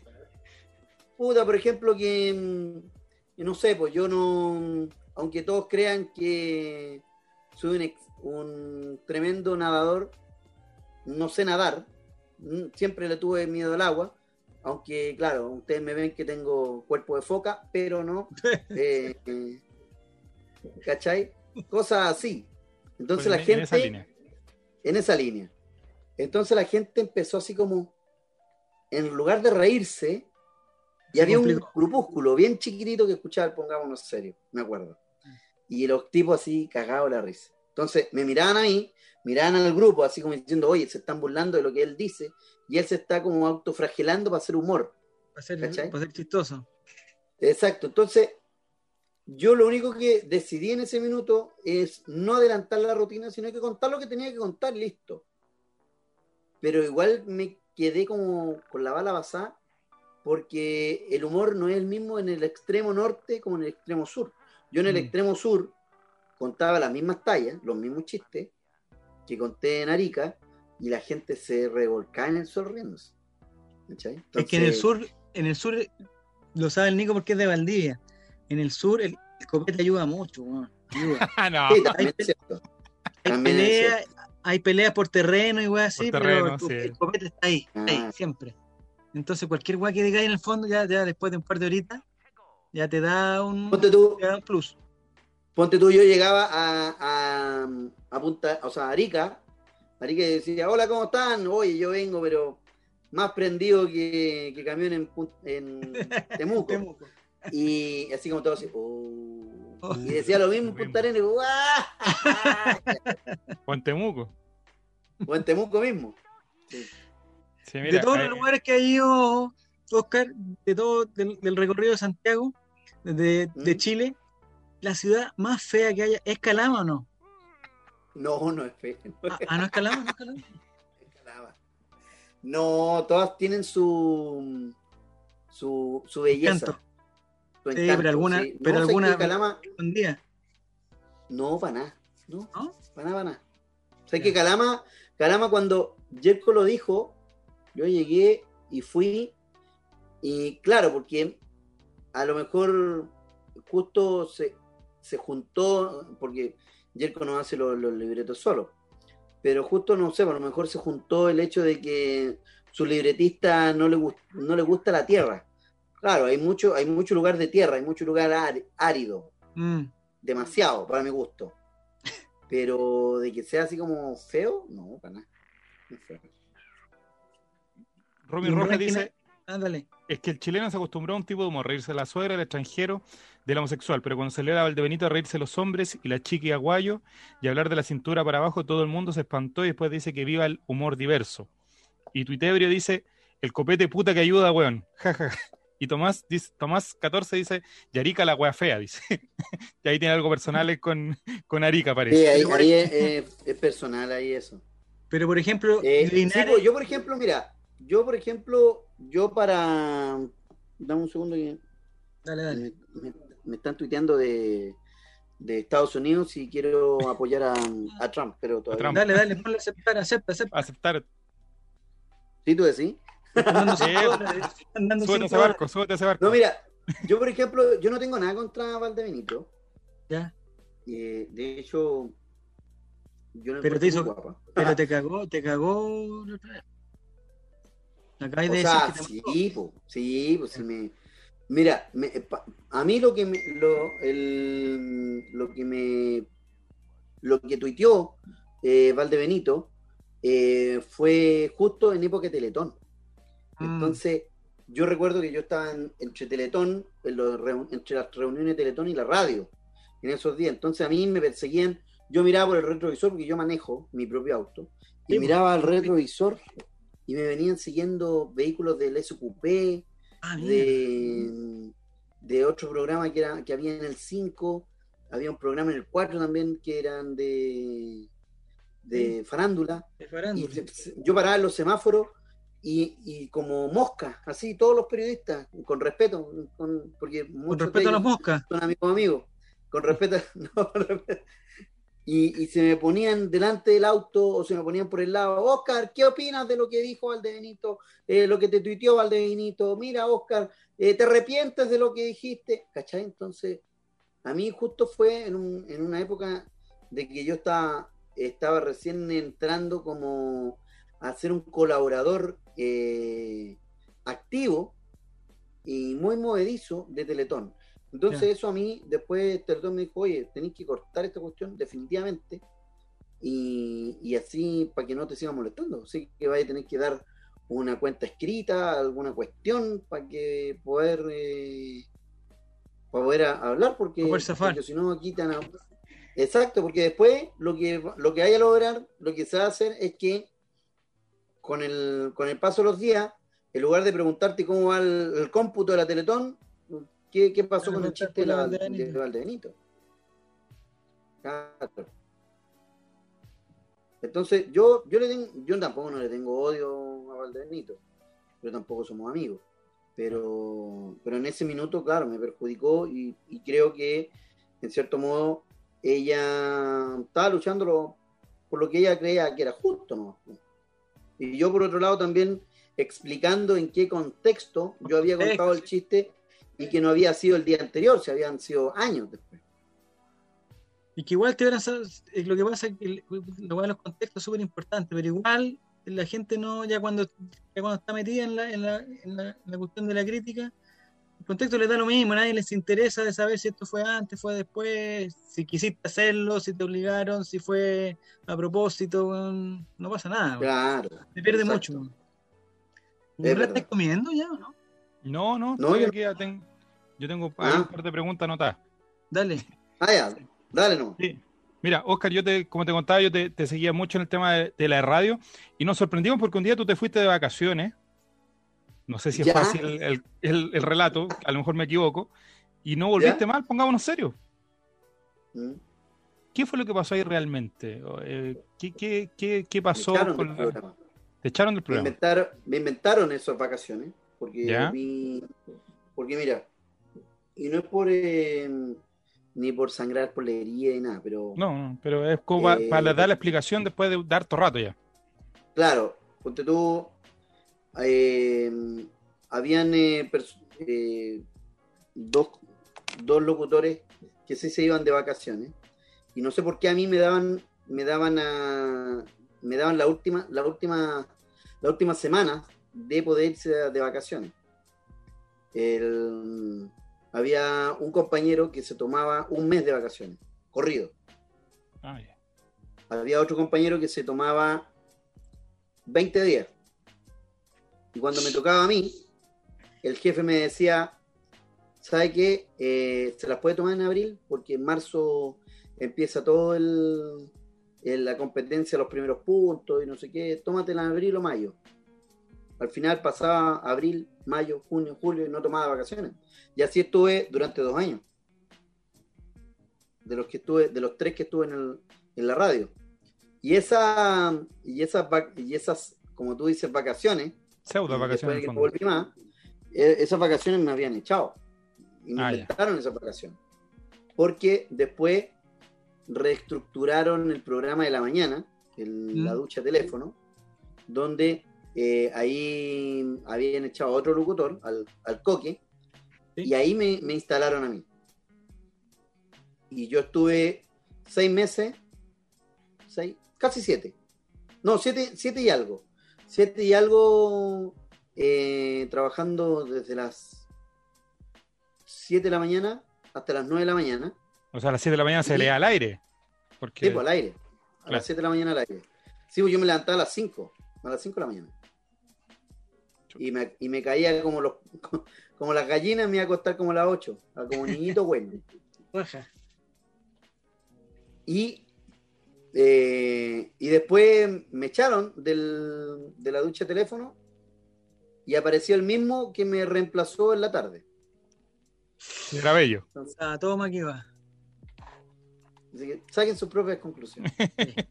Puta, por ejemplo, que, mm, no sé, pues yo no, aunque todos crean que soy un, ex- un tremendo nadador, no sé nadar, Mm, siempre le tuve miedo al agua, aunque claro, ustedes me ven que tengo cuerpo de foca, pero no, eh, eh, ¿cachai? Cosas así. Entonces la gente... En esa línea. En esa línea. Entonces la gente empezó así como, en lugar de reírse, y había un grupúsculo bien chiquitito que escuchaba Pongámonos Serio, me acuerdo. Y los tipos así cagados la risa. Entonces me miraban a mí, miraban al grupo, así como diciendo, oye, se están burlando de lo que él dice, y él se está como autofragelando para hacer humor. Para ser, para ser chistoso. Exacto. Entonces, yo lo único que decidí en ese minuto es no adelantar la rutina, sino que contar lo que tenía que contar, listo. Pero igual me quedé como con la bala basada, porque el humor no es el mismo en el extremo norte como en el extremo sur. Yo en el mm. extremo sur contaba las mismas tallas, los mismos chistes que conté en Arica, y la gente se revolcaba en el sol riéndose. es que en el sur, en el sur lo sabe el Nico porque es de Valdivia. En el sur el, copete ayuda mucho, ayuda. no. hay, peleas, hay, peleas, por terreno y wey así, pero el, copete está ahí, ahí, ah. siempre. Entonces cualquier guay que digáis en el fondo, ya, ya después de un par de horitas, ya te da un, ponte tú, plus. Ponte tú, yo llegaba a, a, a Punta, o sea, a Arica, Arica decía, hola, ¿cómo están? Oye, yo vengo, pero más prendido que, que camión en, en Temuco. Y así como todo así, oh". Oh. y decía lo mismo en Punta Arenas, o en Temuco. O en Temuco mismo. de todos los lugares que ha ido Oscar, de todo del, recorrido de Santiago, de, de, ¿Mm? Chile, la ciudad más fea que haya, ¿es Calama o no? No, no es fea. Ah, ah, no es Calama, no es Calama. No, todas tienen su su, su belleza. sí, pero alguna, pero alguna Calama, un día. No, para nada. No, para nada, para nada. O que Calama, Calama cuando Jerko lo dijo, yo llegué y fui, y claro, porque a lo mejor justo se, se juntó, porque Jerko no hace los, los libretos solo pero justo no sé, a lo mejor se juntó el hecho de que su libretista no le, no le gusta la tierra. Claro, hay mucho, hay mucho lugar de tierra, hay mucho lugar árido. Mm. Demasiado, para mi gusto. Pero de que sea así como feo, no, para nada. Robin Rojas dice, es que el chileno se acostumbró a un tipo de humor, reírse de la suegra, del extranjero, del homosexual, pero cuando se le era Valdebenito a reírse los hombres y la chica y aguayo y hablar de la cintura para abajo, todo el mundo se espantó y después dice que viva el humor diverso. Y Tuitebrio dice, el copete puta que ayuda, weón. Y Tomás, dice, Tomás 14 dice, Yarica la wea fea, dice. y ahí tiene algo personal con, con Arica, parece. Sí, ahí, es, personal, ahí eso. Pero por ejemplo, eh, pues, yo por ejemplo, mira, yo por ejemplo, yo para... Dame un segundo que... Dale, dale me están tuiteando de, de Estados Unidos y quiero apoyar a, Trump, pero todavía. Dale, dale, ponle aceptar, acepta, acepta. Aceptar. ¿Sí tú decís? súbete ese barco, súbete ese barco. No, mira, yo por ejemplo, yo no tengo nada contra Valdebenito. Ya. Eh, de hecho, yo no pero te hizo, guapa. pero te cagó, te cagó Acá hay de sea, sí, pues, sí, pues si me, Mira, a mí lo que me, lo, el, lo que me, lo que tuiteó eh, Valdebenito eh, fue justo en época de Teletón. Mm. Entonces, yo recuerdo que yo estaba entre Teletón, entre las reuniones de Teletón y la radio, en esos días. Entonces a mí me perseguían, yo miraba por el retrovisor porque yo manejo mi propio auto, y pues, miraba al retrovisor y me venían siguiendo vehículos del SQP, Ah, de, de, otro programa que, era, que había en el 5, había un programa en el 4 también que eran de, de farándula. yo paraba en los semáforos y, como mosca, así todos los periodistas, con respeto, con, porque con respeto a las moscas. Son amigos amigos, con respeto, no, y, se me ponían delante del auto o se me ponían por el lado, Oscar, ¿qué opinas de lo que dijo Valdebenito? Eh, lo que te tuiteó Valdebenito, mira Oscar, eh, ¿te arrepientes de lo que dijiste? ¿Cachai? Entonces, a mí justo fue en, una época de que yo estaba, estaba recién entrando como a ser un colaborador eh, activo y muy movedizo de Teletón. Entonces eso a mí, después Teletón me dijo, oye, tenéis que cortar esta cuestión definitivamente, y, así para que no te sigan molestando. Así que vaya a tener que dar una cuenta escrita, alguna cuestión para que poder eh, para poder hablar, porque, si no quitan Exacto, porque después lo que lo que hay a lograr, lo que se va a hacer es que con el, con el paso de los días, en lugar de preguntarte cómo va el, cómputo de la Teletón, ¿qué, qué pasó con el chiste de, la, de Valdebenito? Claro. Entonces, yo, yo le tengo, yo tampoco no le tengo odio a Valdebenito, pero tampoco somos amigos. Pero, pero en ese minuto, claro, me perjudicó y, creo que, en cierto modo, ella estaba luchando por lo que ella creía que era justo, ¿no? Y yo, por otro lado, también explicando en qué contexto yo había contado el chiste y que no había sido el día anterior, se habían sido años después. Y que igual te van eh, lo que pasa es que lo los contextos es súper importante, pero igual la gente no, ya cuando, cuando está metida en la, en, la, en, la, cuestión de la crítica, el contexto le da lo mismo, a nadie les interesa de saber si esto fue antes, fue después, si quisiste hacerlo, si te obligaron, si fue a propósito, no pasa nada. Claro. Se pierde mucho. estás comiendo ya o no? No, no, no yo... Aquí tengo, yo tengo un ah. par de preguntas anotadas. Dale. Ah, ya. Dale, no. Mira, Oscar, yo te, como te contaba, yo te, seguía mucho en el tema de, la radio y nos sorprendimos porque un día tú te fuiste de vacaciones. No sé si es fácil el, relato, a lo mejor me equivoco, y no volviste mal, pongámonos serios. Mm. ¿Qué fue lo que pasó ahí realmente? Eh, ¿qué, pasó? Te echaron del programa. Me inventaron, esas vacaciones, porque, porque mira, y no es por... Eh, ni por sangrar por la herida ni nada, pero... No, pero es como para, dar la explicación después de dar todo rato ya. Claro, porque tú... Eh, habían eh, eh, dos, dos locutores que sí se iban de vacaciones y no sé por qué a mí me daban me daban a, me daban la última la última la última semana de poder irse de vacaciones el, había un compañero que se tomaba un mes de vacaciones, corrido. Ah, había otro compañero que se tomaba 20 días. Y cuando me tocaba a mí, el jefe me decía, ¿sabe qué? Eh, se las puede tomar en abril porque en marzo empieza todo el, la competencia, los primeros puntos y no sé qué. Tómatela en abril o mayo. Al final pasaba abril, mayo, junio, julio y no tomaba vacaciones. Y así estuve durante dos años. De los que estuve, de los tres que estuve en, la radio. Y esa, y esas y esas, como tú dices, vacaciones, pseudo vacaciones. E, esas vacaciones me habían echado. Y me ah, inventaron esas vacaciones. Porque después reestructuraron el programa de la mañana, la mm. ducha teléfono, donde eh, ahí habían echado a otro locutor, al, al Coque, y ahí me, instalaron a mí. Y yo estuve seis meses, seis, casi siete. No, siete, siete y algo. Siete y algo eh, trabajando desde las siete de la mañana hasta las nueve de la mañana. O sea, a las siete de la mañana se lea al aire. Porque... Sí, pues, al aire. A las siete de la mañana al aire. Sí, pues yo me levantaba a las cinco, a las cinco de la mañana y me, y me caía como los como las gallinas, me iba a costar como las 8, como un niñito bueno. y, eh, y después me echaron del, de la ducha de teléfono y apareció el mismo que me reemplazó en la tarde. Era bello. Ah, toma aquí va. Así que saquen sus propias conclusiones.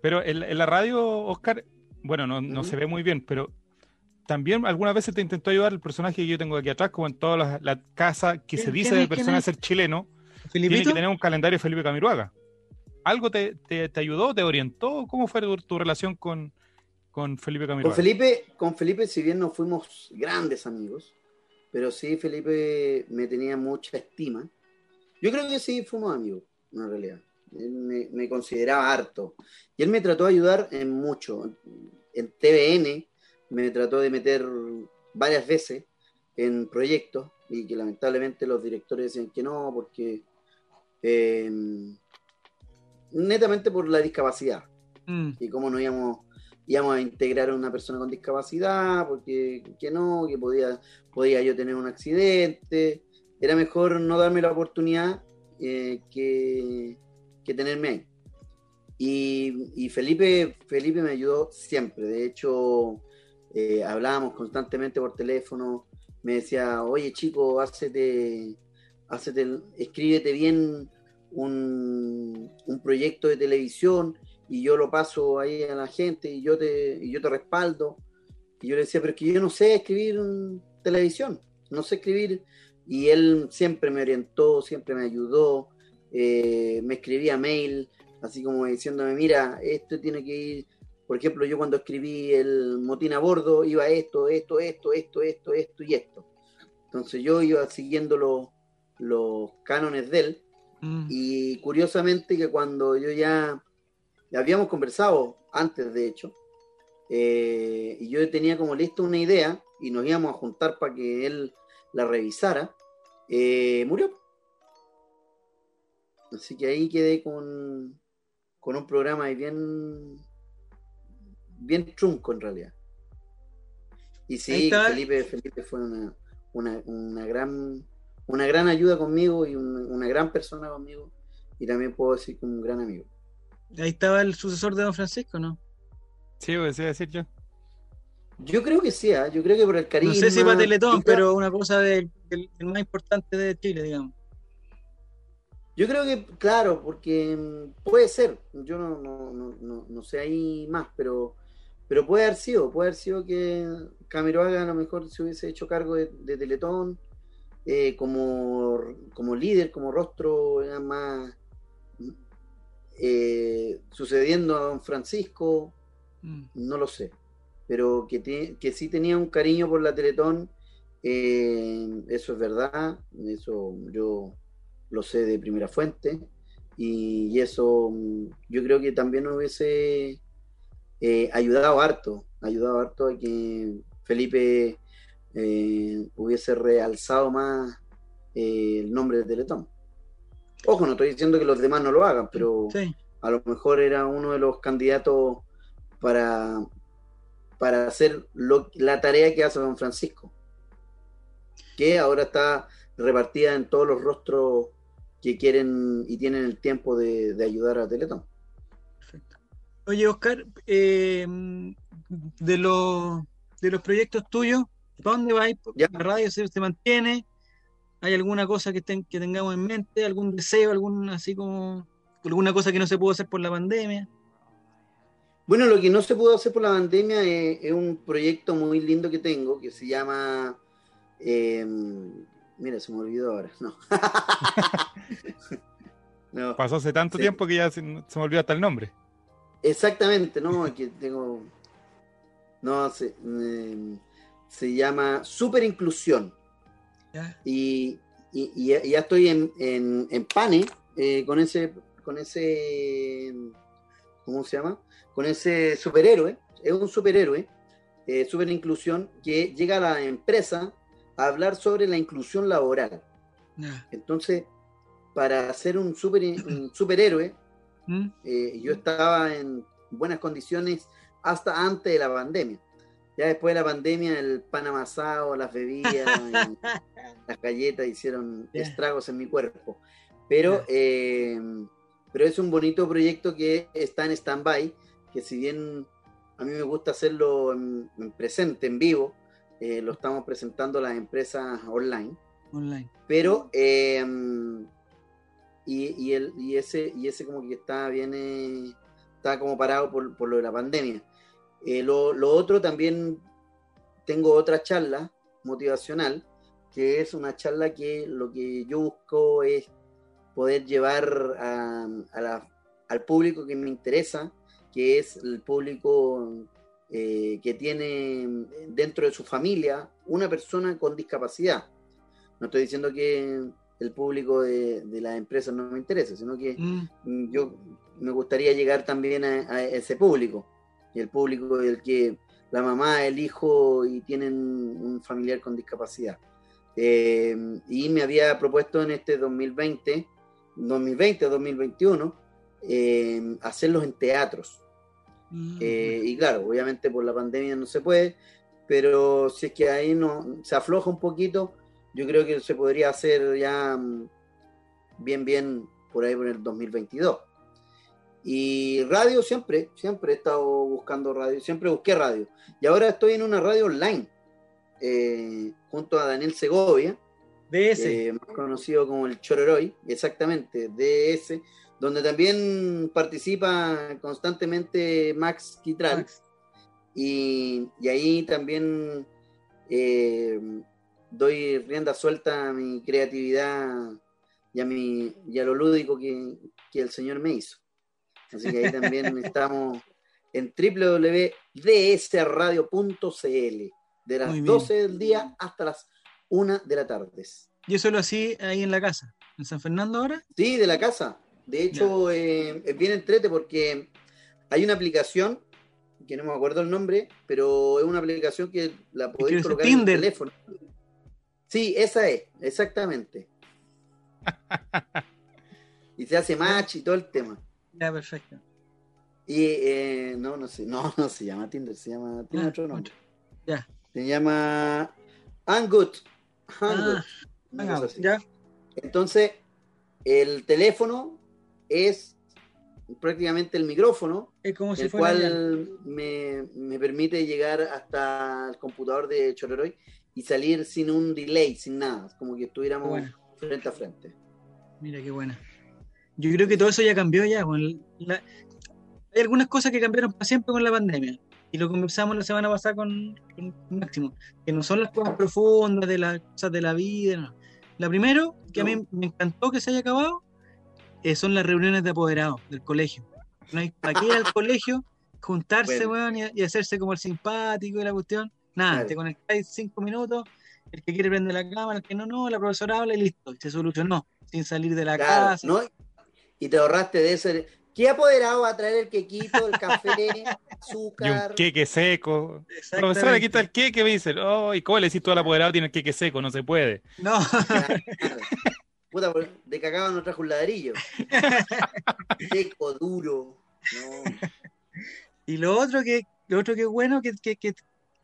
Pero en, en, la radio, Oscar, bueno, no, se ve muy bien, pero también algunas veces te intentó ayudar el personaje que yo tengo aquí atrás, como en todas las casas que se dice de personas ser chileno, tiene que tener un calendario Felipe Camiruaga. ¿Algo te, ayudó, te orientó? ¿Cómo fue tu, relación con, Felipe Camiruaga? Con Felipe, con Felipe, si bien no fuimos grandes amigos, pero sí Felipe me tenía mucha estima. Yo creo que sí fuimos amigos, en realidad. Él me, consideraba harto. Y él me trató de ayudar en mucho. En TVN me trató de meter varias veces en proyectos y que lamentablemente los directores decían que no, porque em, netamente por la discapacidad. Mm. Y cómo no íbamos, íbamos a integrar a una persona con discapacidad, porque que no, que podía, podía yo tener un accidente. Era mejor no darme la oportunidad eh, que, tenerme ahí. Y, Felipe, Felipe me ayudó siempre. De hecho, eh, hablábamos constantemente por teléfono. Me decía, oye chico, hácete, escríbete bien un, proyecto de televisión y yo lo paso ahí a la gente y yo te, y yo te respaldo. Y yo le decía, pero es que yo no sé escribir televisión, no sé escribir. Y él siempre me orientó, siempre me ayudó, eh, me escribía mail, así como diciéndome, mira, esto tiene que ir, por ejemplo, yo cuando escribí el motín a bordo, iba esto, esto, esto, esto, esto, esto y esto. Entonces yo iba siguiendo los, los cánones de él. Mm. Y curiosamente que cuando yo ya, habíamos conversado antes, de hecho, eh, y yo tenía como listo una idea y nos íbamos a juntar para que él la revisara, eh, murió. Así que ahí quedé con, con un programa bien, bien trunco en realidad. Y sí, Felipe, Felipe fue una, una, gran, una gran ayuda conmigo y una gran persona conmigo. Y también puedo decir que un gran amigo. Ahí estaba el sucesor de Don Francisco, ¿no? Sí, voy a decir yo. Yo creo que sí, ¿ah? yo creo que por el cariño. No sé si para Teletón, pero una cosa del, más importante de Chile, digamos. Yo creo que, claro, porque mm, puede ser, yo no, no, no, sé ahí más, pero, pero puede haber sido, puede haber sido que Camiroaga a lo mejor se hubiese hecho cargo de, Teletón eh, como, como líder, como rostro más eh, sucediendo a Don Francisco, mm. no lo sé, pero que, que sí tenía un cariño por la Teletón, eh, eso es verdad, eso yo lo sé de primera fuente, y, eso mm, yo creo que también nos hubiese eh, ayudado harto, ayudado harto a que Felipe eh, hubiese realzado más eh, el nombre de Teletón. Ojo, no estoy diciendo que los demás no lo hagan, pero a lo mejor era uno de los candidatos para, para hacer la tarea que hace Don Francisco, que ahora está repartida en todos los rostros que quieren y tienen el tiempo de, ayudar a Teletón. Perfecto. Oye, Oscar, eh, de, los, de los proyectos tuyos, ¿para dónde vais? ¿La radio se, se, mantiene? ¿Hay alguna cosa que, que tengamos en mente? ¿Algún deseo? algún así como ¿Alguna cosa que no se pudo hacer por la pandemia? Bueno, lo que no se pudo hacer por la pandemia es, un proyecto muy lindo que tengo que se llama eh, Mira, se me olvidó ahora. No. Pasó hace tanto tiempo que ya se, me olvidó hasta el nombre. Exactamente, no, que tengo. No, se, se llama Super Inclusión. Y, ya estoy en, en, Pane eh, con ese. con ese. ¿Cómo se llama? Con ese superhéroe. Es un superhéroe. Eh, super Inclusión que llega a la empresa hablar sobre la inclusión laboral. Entonces, para ser un, super, superhéroe, ¿Mm? eh, yo estaba en buenas condiciones hasta antes de la pandemia. Ya después de la pandemia, el pan amasado, las bebidas, las galletas hicieron estragos en mi cuerpo. Pero, eh, pero es un bonito proyecto que está en stand-by, que si bien a mí me gusta hacerlo en presente, en vivo, eh, lo estamos presentando a las empresas online. Online. Pero, eh, y, el, y, ese, y ese como que está bien, eh, está como parado por, por, lo de la pandemia. Lo, lo, otro también, tengo otra charla motivacional, que es una charla que lo que yo busco es poder llevar a, a al público que me interesa, que es el público eh, que tiene dentro de su familia una persona con discapacidad. No estoy diciendo que el público de, las empresas no me interese, sino que mm. yo me gustaría llegar también a, ese público, y el público del que la mamá, el hijo y tienen un familiar con discapacidad. Eh, y me había propuesto en este 2020, 2020 2021, eh, hacerlos en teatros. Mm, Eh, y claro, obviamente por la pandemia no se puede, pero si es que ahí no se afloja un poquito, yo creo que se podría hacer ya mm, bien, bien por ahí por el 2022. Y radio siempre, siempre he estado buscando radio, siempre busqué radio. Y ahora estoy en una radio online, eh, junto a Daniel Segovia, DS. eh, más conocido como el Chororoy, exactamente, DS, donde también participa constantemente Max Quitral. Max. Y, y ahí también eh, doy rienda suelta a mi creatividad y a, mi, y a lo lúdico que, que el Señor me hizo. Así que ahí también estamos en www.dsradio.cl de las Muy bien. 12 del día hasta las 1 de la tarde. Yo solo así ahí en la casa. ¿En San Fernando ahora? Sí, de la casa. De hecho, eh, es bien entrete porque hay una aplicación, que no me acuerdo el nombre, pero es una aplicación que la podéis colocar Tinder. en el teléfono. Sí, esa es, exactamente. y se hace match y todo el tema. Ya, perfecto. Y eh, no, no sé, no, no se llama Tinder, se llama, tiene Ah, otro nombre. Ya. Se llama Hangout. Hangout. Ah, ya. Entonces, el teléfono es prácticamente el micrófono, Es como si el fuera. cual me, me permite llegar hasta el computador de Chororoy y salir sin un delay, sin nada, como que estuviéramos bueno. frente a frente. Mira qué buena. Yo creo que todo eso ya cambió ya. con la- Hay algunas cosas que cambiaron para siempre con la pandemia. Y lo conversamos la semana pasada con, con Máximo. Que no son las cosas profundas de las cosas de la vida. no. La primero, que a mí No. me encantó que se haya acabado, eh, son las reuniones de apoderados del colegio. No hay para qué ir al colegio, juntarse, Bueno. weón, y, y hacerse como el simpático y la cuestión. Nada, Claro. te conectáis cinco minutos, el que quiere prende la cámara, el que no, no, la profesora habla y listo, y se solucionó, sin salir de la Claro, casa. ¿no? Y te ahorraste de ese. ¿Qué apoderado va a traer el quequito, el café, Y azúcar? un queque seco. Exactamente. Profesor, aquí está el queque, me dicen. Oh, ¿y cómo le decís tú al apoderado? Tiene el queque seco, no se puede. No, Claro. Puta, de cagado no trajo un ladrillo. Seco, duro. No. y lo otro que, lo otro que es bueno que, que, que,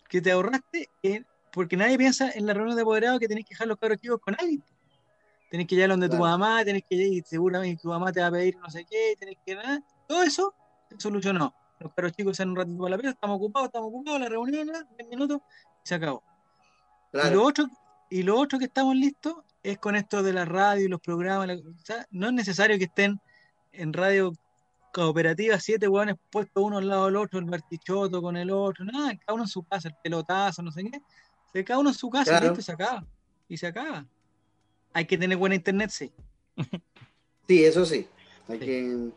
que te ahorraste, es porque nadie piensa en la reunión de apoderados que tenés que dejar los cabros chicos con alguien. Tenés que llegar donde tu mamá, tenés que ir, y seguramente tu mamá te va a pedir no sé qué, tenés que nada. Todo eso se solucionó. Los cabros chicos salen un ratito para la pieza, estamos ocupados, estamos ocupados, la reunión, ¿no? 10 minutos, y se acabó. Y lo otro, y lo otro que estamos listos es con esto de la radio y los programas. la- o sea, no es necesario que estén en radio cooperativa siete hueones puestos uno al lado del otro, el martichoto con el otro, nada, cada uno en su casa, el pelotazo, no sé qué. Se- Cada uno en su casa, Claro. listo, y se acaba. Y se acaba. Hay que tener buena internet, sí. sí, eso sí. Hay Sí. que...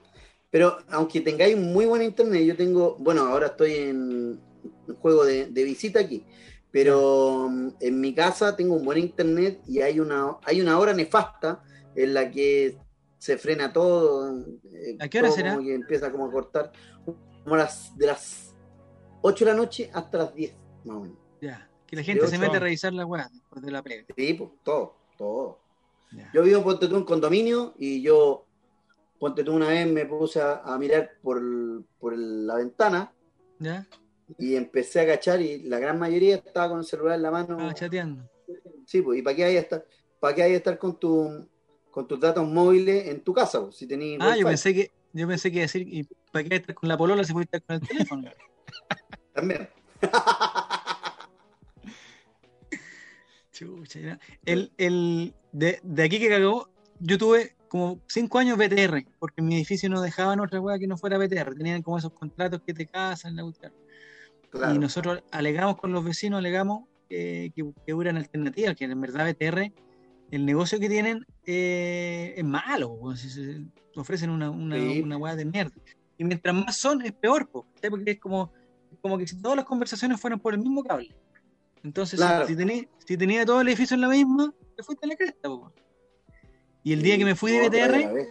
Pero aunque tengáis muy buena internet, yo tengo, bueno, ahora estoy en un juego de, de visita aquí, pero mm, en mi casa tengo un buen internet y hay una, hay una hora nefasta en la que se frena todo. eh, ¿A qué hora será? que empieza como a cortar, como las, de las 8 de la noche hasta las 10, más o menos. Ya. Que la gente se mete a revisar la weá después de la pega. Sí, pues, todo, todo. Ya. Yo vivo en Ponte en condominio y yo, Ponte tú una vez me puse a, a mirar por, por la ventana ¿Ya? y empecé a agachar y la gran mayoría estaba con el celular en la mano. Ah, chateando. Sí, pues, ¿y para qué hay estar, para qué hay estar con tu con tus datos móviles en tu casa? Si tenías Ah, yo pensé que, yo pensé que decir, ¿y para qué estar con la polola si puede estar con el teléfono? También. Chucha, el, el, de, de aquí que cagó, yo tuve como cinco años BTR, porque en mi edificio no dejaban otra weá que no fuera BTR, tenían como esos contratos que te casan, la. Claro. Y nosotros alegamos con los vecinos, alegamos eh, que, que hubieran alternativas, que en verdad BTR, el negocio que tienen eh, es malo, weón, si se- ofrecen una, una, Sí. una weá de mierda. Y mientras más son, es peor, po, porque es como, como que si todas las conversaciones fueran por el mismo cable. Entonces, si- Claro. si, tenía, si tenía todo el edificio en la misma, te fuiste a la cresta, po. Y el día que me fui de BTR,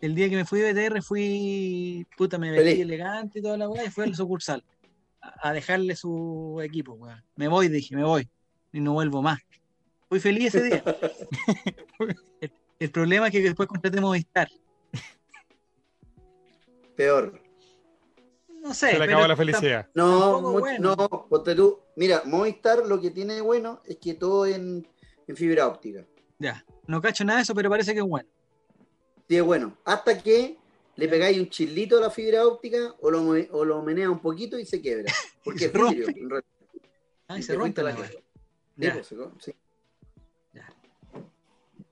el día que me fui de BTR fui, puta, me Feliz. vestí elegante y toda la weá, y fui a la sucursal a, a dejarle su equipo, weón. Me voy, dije, me voy. Y no vuelvo más. Fui feliz ese día. el, el problema es que después contraté Movistar. Peor. No sé. Se le acabó la felicidad. No, Tampoco mucho- bueno. no, ponte tú. Mira, Movistar lo que tiene de bueno es que todo en, en fibra óptica. Ya, no cacho nada de eso, pero parece que es bueno. Sí, es bueno. Hasta que le pegáis un chilito a la fibra óptica o lo, o lo menea un poquito y se quiebra. Porque Se es vidrio. rompe. en realidad. Ay, Y se rompe la la pues, sí.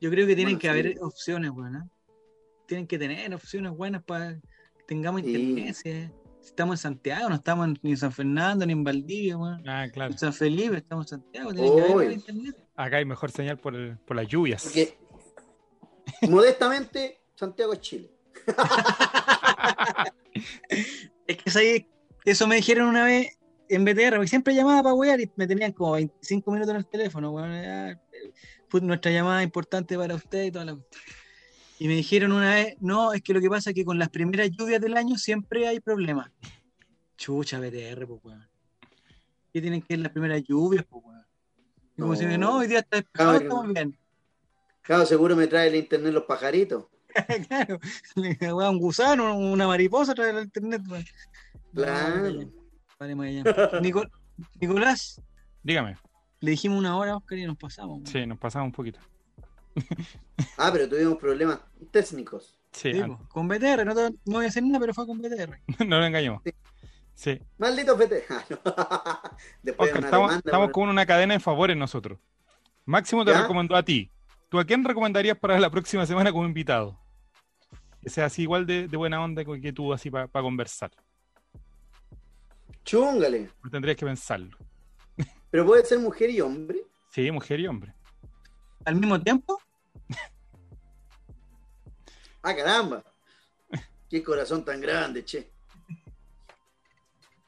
Yo creo que tienen Bueno, que sí. haber opciones buenas. Tienen que tener opciones buenas para que tengamos Sí. internet. Si estamos en Santiago, no estamos en- ni en San Fernando, ni en Valdivia, weón. Ah, claro. En San Felipe, estamos en Santiago. Tiene que haber internet. Acá hay mejor señal por, el- por las lluvias. Porque, modestamente, Santiago es Chile. Es que eso me dijeron una vez en BTR, porque siempre llamaba para wear y me tenían como 25 minutos en el teléfono, weón. Fue nuestra llamada importante para usted y toda la. Y me dijeron una vez, no, es que lo que pasa es que con las primeras lluvias del año siempre hay problemas. Chucha, BTR, pues weón. ¿Qué tienen que ver las primeras lluvias, pues weón? Y como No. si me, no, hoy día está despejado, estamos bien. Claro, seguro me trae el internet los pajaritos. claro, weón, un gusano, una mariposa trae el internet, Claro. vale, vale, Magallanes. Nico- Nicolás, Dígame. Le dijimos una hora a Oscar y nos pasamos. Sí, nos pasamos un poquito. Ah, pero tuvimos problemas técnicos. Sí, Sí, con BTR, no, te- no voy a hacer nada, pero fue con BTR. no lo engañemos. Sí. Malditos vete. Después Oscar, una estamos, demanda, estamos con una cadena de favores nosotros. Máximo te ¿Ya? recomendó a ti. ¿Tú a quién recomendarías para la próxima semana como invitado? Que sea así igual de, de buena onda que tú, así para conversar. Chúngale. Tendrías que pensarlo. Pero puede ser mujer y hombre. Sí, mujer y hombre. Al mismo tiempo, Ah, caramba. Qué corazón tan grande, che.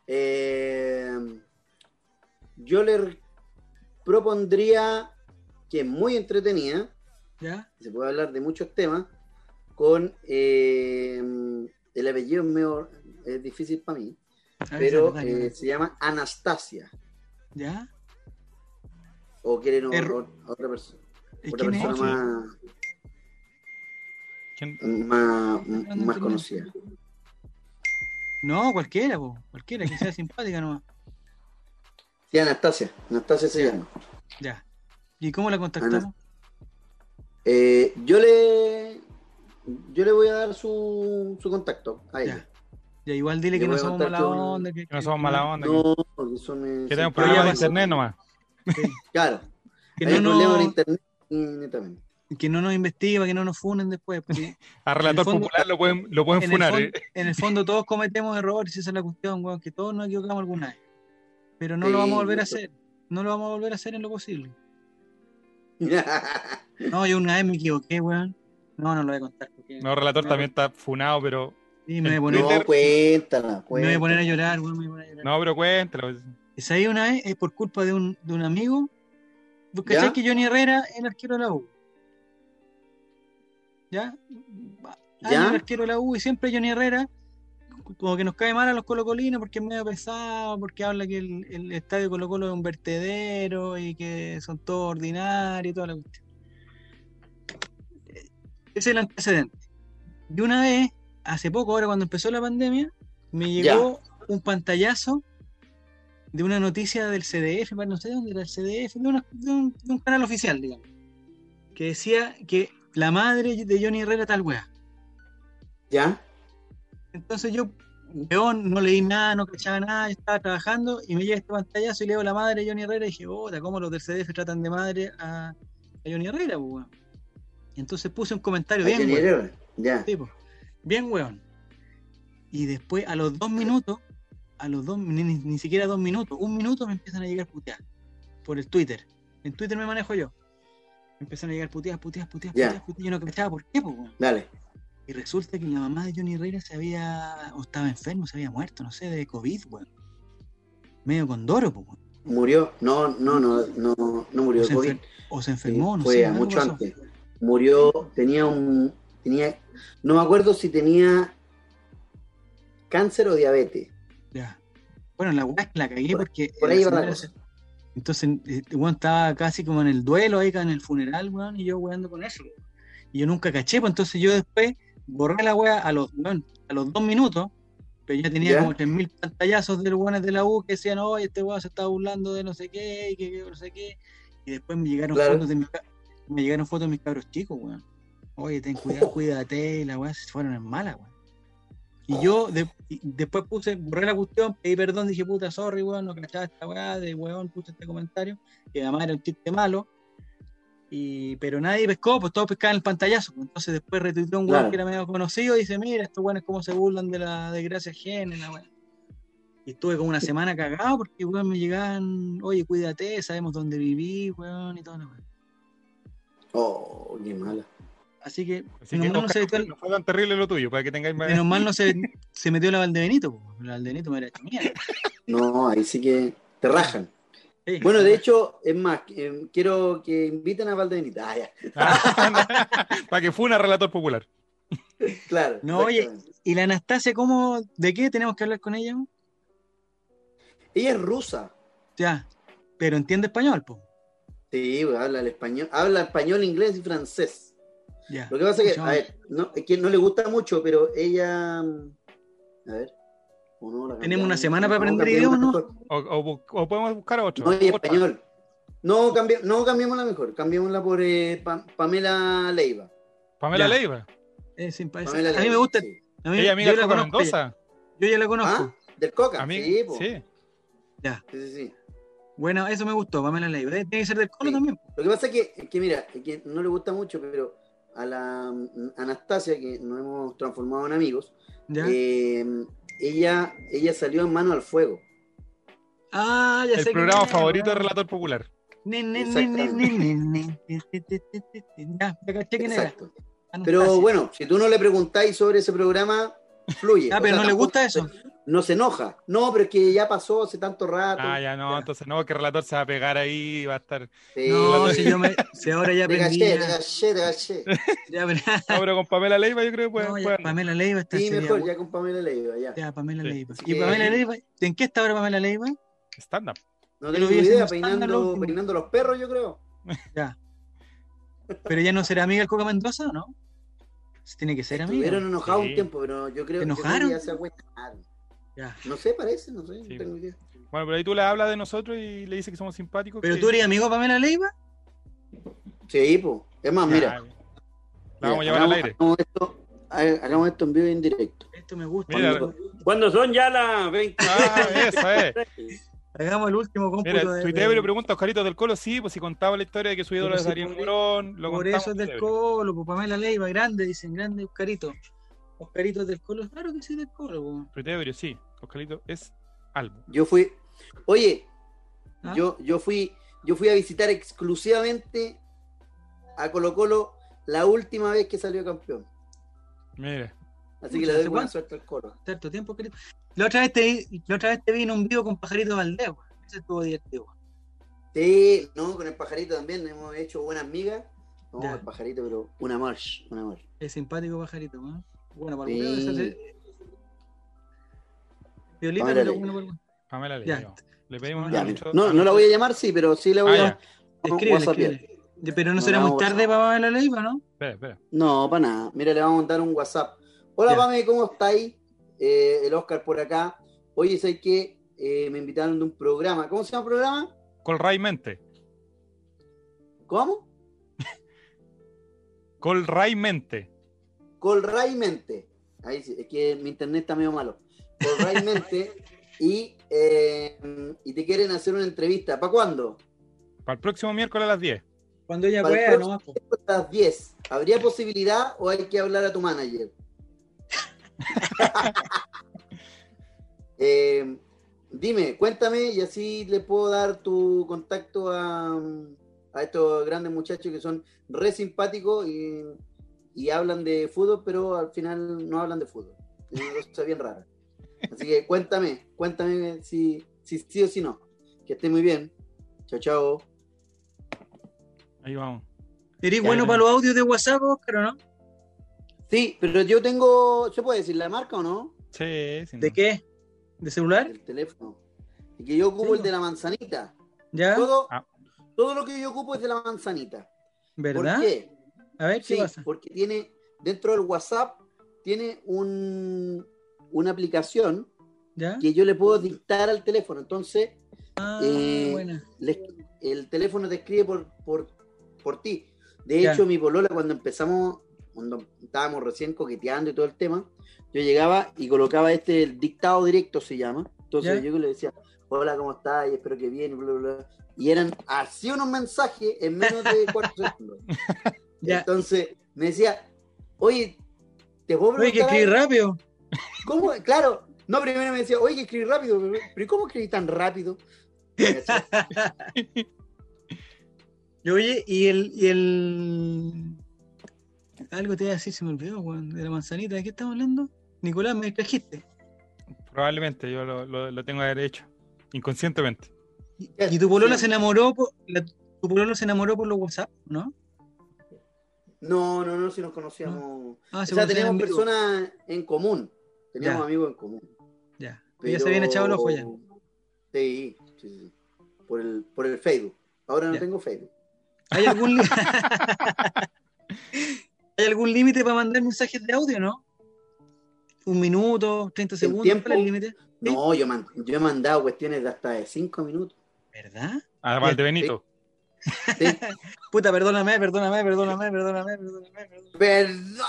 Eh, yo le propondría que es muy entretenida, ¿ya? se puede hablar de muchos temas, con eh, el apellido es, medio- es difícil para mí, pero eh, se llama Anastasia. ¿Ya? O quieren o- Er- o- otra, perso- ¿Y otra quién es? persona más, ¿Quién? más, no más entendí. conocida. No, cualquiera, po, cualquiera, que sea simpática nomás. Sí, Anastasia. Anastasia se llama. Ya. ¿Y cómo la contactamos? Eh, yo le yo le voy a dar su, su contacto a ella. Ya. Ya, igual dile Le que no somos mala que onda. Que, Que no somos mala onda. que- No, porque eso me- Que tenemos problemas de ya pasó. internet nomás. Claro, Que hay no, un problema nos- en internet y netamente. que no nos investigue para que no nos funen después. porque A relator fondo- popular lo pueden, lo pueden en, el funar. fondo, ¿eh? en el fondo todos cometemos errores, esa es la cuestión, weón, que todos nos equivocamos alguna vez. Pero no Sí, lo vamos a volver a hacer. No lo vamos a volver a hacer en lo posible. No, yo una vez me equivoqué, weón. No, no lo voy a contar. Porque No, relator también está funado, pero. Sí, me voy a poner, no, cuéntala, me voy a, poner a cuéntala. llorar, weón. Me voy a poner a llorar. No, pero cuéntalo. Esa ahí una vez es por culpa de un, de un amigo. ¿Vos que Johnny Herrera es el arquero de la U? ¿Ya? ¿Ya? ¿Ya? el arquero de la U y siempre Johnny Herrera como que nos cae mal a los colocolinos porque es medio pesado, porque habla que el, el estadio Colo Colo es un vertedero y que son todos ordinarios y toda la cuestión. Ese es el antecedente. Y una vez, hace poco, ahora cuando empezó la pandemia, me llegó un pantallazo de una noticia del CDF, no sé de dónde era el CDF, de, una- de un, de un canal oficial, digamos, que decía que la madre de Johnny Herrera tal wea. ¿Ya? Entonces yo, weón, no leí nada, no cachaba nada, estaba trabajando y me llega este pantallazo y leo la madre de Johnny Herrera y dije, puta, ¿cómo los del CDF tratan de madre a, a Johnny Herrera, weón? Entonces puse un comentario ¿A bien, weón. Ya. Sí, po. Bien, weón. Y después, a los dos minutos, a los dos, ni, ni- siquiera dos minutos, un minuto me empiezan a llegar puteadas por el Twitter. En Twitter me manejo yo. Me empiezan a llegar puteadas, puteadas, puteadas, Ya. puteadas, puteadas. Yo no cachaba por qué, po. Dale. Y resulta que la mamá de Johnny Herrera se había, o estaba enfermo, se había muerto, no sé, de COVID, weón. Medio con Doro, po, weón. Murió. No, no, no, no, no murió O de COVID. enfer- o se enfermó, no Fue sé. algo mucho pasó. antes. Murió, tenía un. tenía No me acuerdo si tenía cáncer o diabetes. Bueno, la weá es que la cagué porque. por ahí va se- Entonces, este weón estaba casi como en el duelo ahí, en el funeral, weón, y yo weando con eso. weón. Y yo nunca caché, pues entonces yo después borré la weá a los, weón, a los dos minutos, pero ya tenía ¿Ya? como 3.000 pantallazos de weones de la U que decían, oye, este weón se está burlando de no sé qué, y que, que no sé qué. Y después me llegaron Claro. fotos de mis me llegaron fotos de mis cabros chicos, weón. Oye, ten cuidado, cuídate, y la weá se fueron en mala, weón. Y yo de- y después puse, borré la cuestión, pedí perdón, dije, puta, sorry, weón, no cachaba esta weá, de weón, puse este comentario, que además era un chiste malo. Y, pero nadie pescó, pues todos pescaban el pantallazo. Entonces después retuiteó un weón Claro. que era medio conocido y dice, mira, estos weones cómo se burlan de la desgracia ajena, la weá. Y estuve como una semana cagado porque weón me llegaban, oye, cuídate, sabemos dónde viví, weón, y toda la weá. Oh, qué mala. Así que, Así menos que mal no se no fue tan terrible lo tuyo, para que tengáis más. menos mal no se, se metió la Valdebenito, po. la Valdebenito me era hecho mierda. No, ahí sí que te rajan. Sí. Bueno, de hecho, es más, eh, quiero que inviten a Valdebenita. Ah, ya. para que fue una relator popular. Claro. No, oye. ¿Y la Anastasia cómo, de qué tenemos que hablar con ella? Ella es rusa. Ya, pero entiende español, po. Sí, pues, habla el español, habla español, inglés y francés. Lo que pasa es que, a ver, no, es que no le gusta mucho, pero ella. mm, A ver. no, Tenemos una semana para No, aprender idiomas, mejor. O, o bu- o podemos buscar a otro. No, y español. No, cambi no cambiémosla mejor, cambiémosla por eh, Pa- Pamela Leiva. Pamela Ya. Leiva. Eh, sin pa- Pamela a mí Leiva, me gusta. sí. a mí- Ella amiga yo la conozco. Mendoza. Yo ya la conozco. ¿Ah? ¿Del Coca? Amiga- Sí, po. sí. Ya. Sí, sí, sí. Bueno, eso me gustó, Pamela Leiva. Eh, Tiene que ser del colo Sí. también. po. Lo que pasa es que, es que, mira, es que no le gusta mucho, pero a la mm, Anastasia, que nos hemos transformado en amigos, eh, ella, ella salió en mano al fuego. ah, ya El sé programa favorito de weón. relator popular. Exacto. Pero bueno, si tú no le preguntáis sobre ese programa, fluye. Ah, O pero sea, no le gusta eso. No se enoja. No, pero es que ya pasó hace tanto rato. Ah, ya no, entonces no, que relator se va a pegar ahí y va a estar. Sí. No, si yo me. Si ahora ya te aprendí. caché, te ya- caché, te caché. ya, pero- No, pero con Pamela Leiva yo creo que puede. No, ya, Pamela Leiva está Sí, mejor, ya con Pamela Leiva, ya. Ya, Pamela Sí. Leiva. ¿Y Pamela Leiva? ¿En qué está ahora Pamela Leiva? Stand-up. No tengo ni idea, peinando, último. peinando los perros, yo creo. Ya. Pero ya no será amiga del Coca Mendoza, ¿o no? Tiene que ser amiga. Estuvieron enojados Sí. un tiempo, pero yo creo ¿Se enojaron? que ya se agüetaron. Ya. No sé, parece, no sé, Sí. no tengo idea. Bueno, pero ahí tú le hablas de nosotros y le dices que somos simpáticos. ¿Pero que- tú eres amigo de Pamela Leiva? Sí, pues. Es más, mira. Ah, La vamos a mira, llevar al hagamos- aire. Hagamos esto, ha- hagamos esto en vivo y en directo. Esto me gusta. Mira. Cuando son ya las 20. Ah, eso es. Hagamos el último cómputo Mira, de- tuiteo le pregunta a Oscarito del Colo, sí, pues si contaba la historia de que su ídolo es Darío por- Morón, lo Por contamos eso es del Colo, pues Pamela Leiva, grande, dicen, grande Oscarito. Oscarito es del Colo, claro que sí del Colo. po. Tuiteo, sí, Oscarito es Albo. Yo fui. Oye, ¿Ah? yo, yo fui, yo fui a visitar exclusivamente a Colo Colo la última vez que salió campeón. Mira, Así que le doy ¿hace buena suerte al Colo. Cierto tiempo, Oscarito. La otra vez te vi, la otra vez te vi en un vivo con Pajarito Valdés, weón. Ese estuvo divertido. weón. Sí, no, con el pajarito también hemos hecho buenas migas. No, Ya. el pajarito, pero una march, una march. Es simpático Pajarito, weón. Bueno, para el Sí. weón, ese hace- Violita, Pamela weón. Pamela Ya. Leiva. Le pedimos Ya, no, no la voy a llamar, sí, pero sí la voy Ah, a. Escríbele, escríbele. Pero no No, será muy tarde WhatsApp. para Pamela Leiva, ¿no? Espera, espera. No, para nada. Mira, le vamos a mandar un WhatsApp. Hola, Ya. Pame, ¿cómo estáis? Eh, el Oscar por acá. Oye, sé que eh, me invitaron de un programa. ¿Cómo se llama el programa? Colray Mente. ¿Cómo? Colray Mente. Colray Mente. Ahí sí, es que mi internet está medio malo. Colray Mente. y, eh, y te quieren hacer una entrevista. ¿Para cuándo? Para el próximo miércoles a las 10. Cuando ella el pueda, nomás. po. A las 10. ¿Habría posibilidad o hay que hablar a tu manager? Eh, dime, cuéntame y así le puedo dar tu contacto a, a estos grandes muchachos que son re simpáticos y, y hablan de fútbol, pero al final no hablan de fútbol. Es una cosa bien rara. Así que cuéntame, cuéntame si, si sí o si no. Que esté muy bien. Chao, chao. Ahí vamos. ¿Eres bueno para los audios de WhatsApp, Oscar, o no? Sí, pero yo tengo, ¿se puede decir la marca o no? Sí, sí. ¿De qué? ¿De celular? El teléfono. Y que yo ocupo Sí. el de la manzanita. ¿Ya? Todo, Ah. todo lo que yo ocupo es de la manzanita. ¿Verdad? ¿Por qué? A ver, ¿qué Sí, pasa? porque tiene dentro del WhatsApp tiene un, una aplicación ¿Ya? que yo le puedo dictar al teléfono. Entonces, Ah, eh, le- el teléfono te escribe por, por, por ti. De Ya. hecho, mi polola, cuando empezamos, cuando estábamos recién coqueteando y todo el tema, yo llegaba y colocaba este, el dictado directo se llama. Entonces Ya. yo le decía, hola, ¿cómo estás? Y espero que bien, y bla, bla, bla. Y eran así unos mensajes en menos de cuatro segundos. Ya. Entonces me decía, oye, ¿te puedo Oye, que preguntar escribí rápido. ¿Cómo? Claro. No, primero me decía, oye, que escribí rápido. Pero pero ¿y cómo escribí tan rápido? Y oye, y el, y el. Algo te iba a decir, se me olvidó, weón, de la manzanita. ¿De qué estamos hablando? Nicolás, me distrajiste. Probablemente yo lo, lo, lo tengo derecho. Inconscientemente. Y, tu polola sí. se enamoró por. la- tu polola se enamoró por los WhatsApp, ¿no? No, no, no, si nos conocíamos. Ah, o se sea, teníamos personas en común. Teníamos Ya. amigos en común. Ya. Y Ya se habían echado el ojo ya. Sí, sí, sí. Por el, por el Facebook. Ahora no Ya. tengo Facebook. ¿Hay algún, li- ¿Hay algún límite para mandar mensajes de audio, no? ¿Un minuto, 30 segundos? tiempo? ¿Cuál es el límite? Sí. No, yo, man- yo he mandado cuestiones de hasta de cinco minutos. ¿Verdad? A Valdebenito. Sí. Puta, perdóname, perdóname, perdóname, perdóname, perdóname. perdóname. ¡Perdón!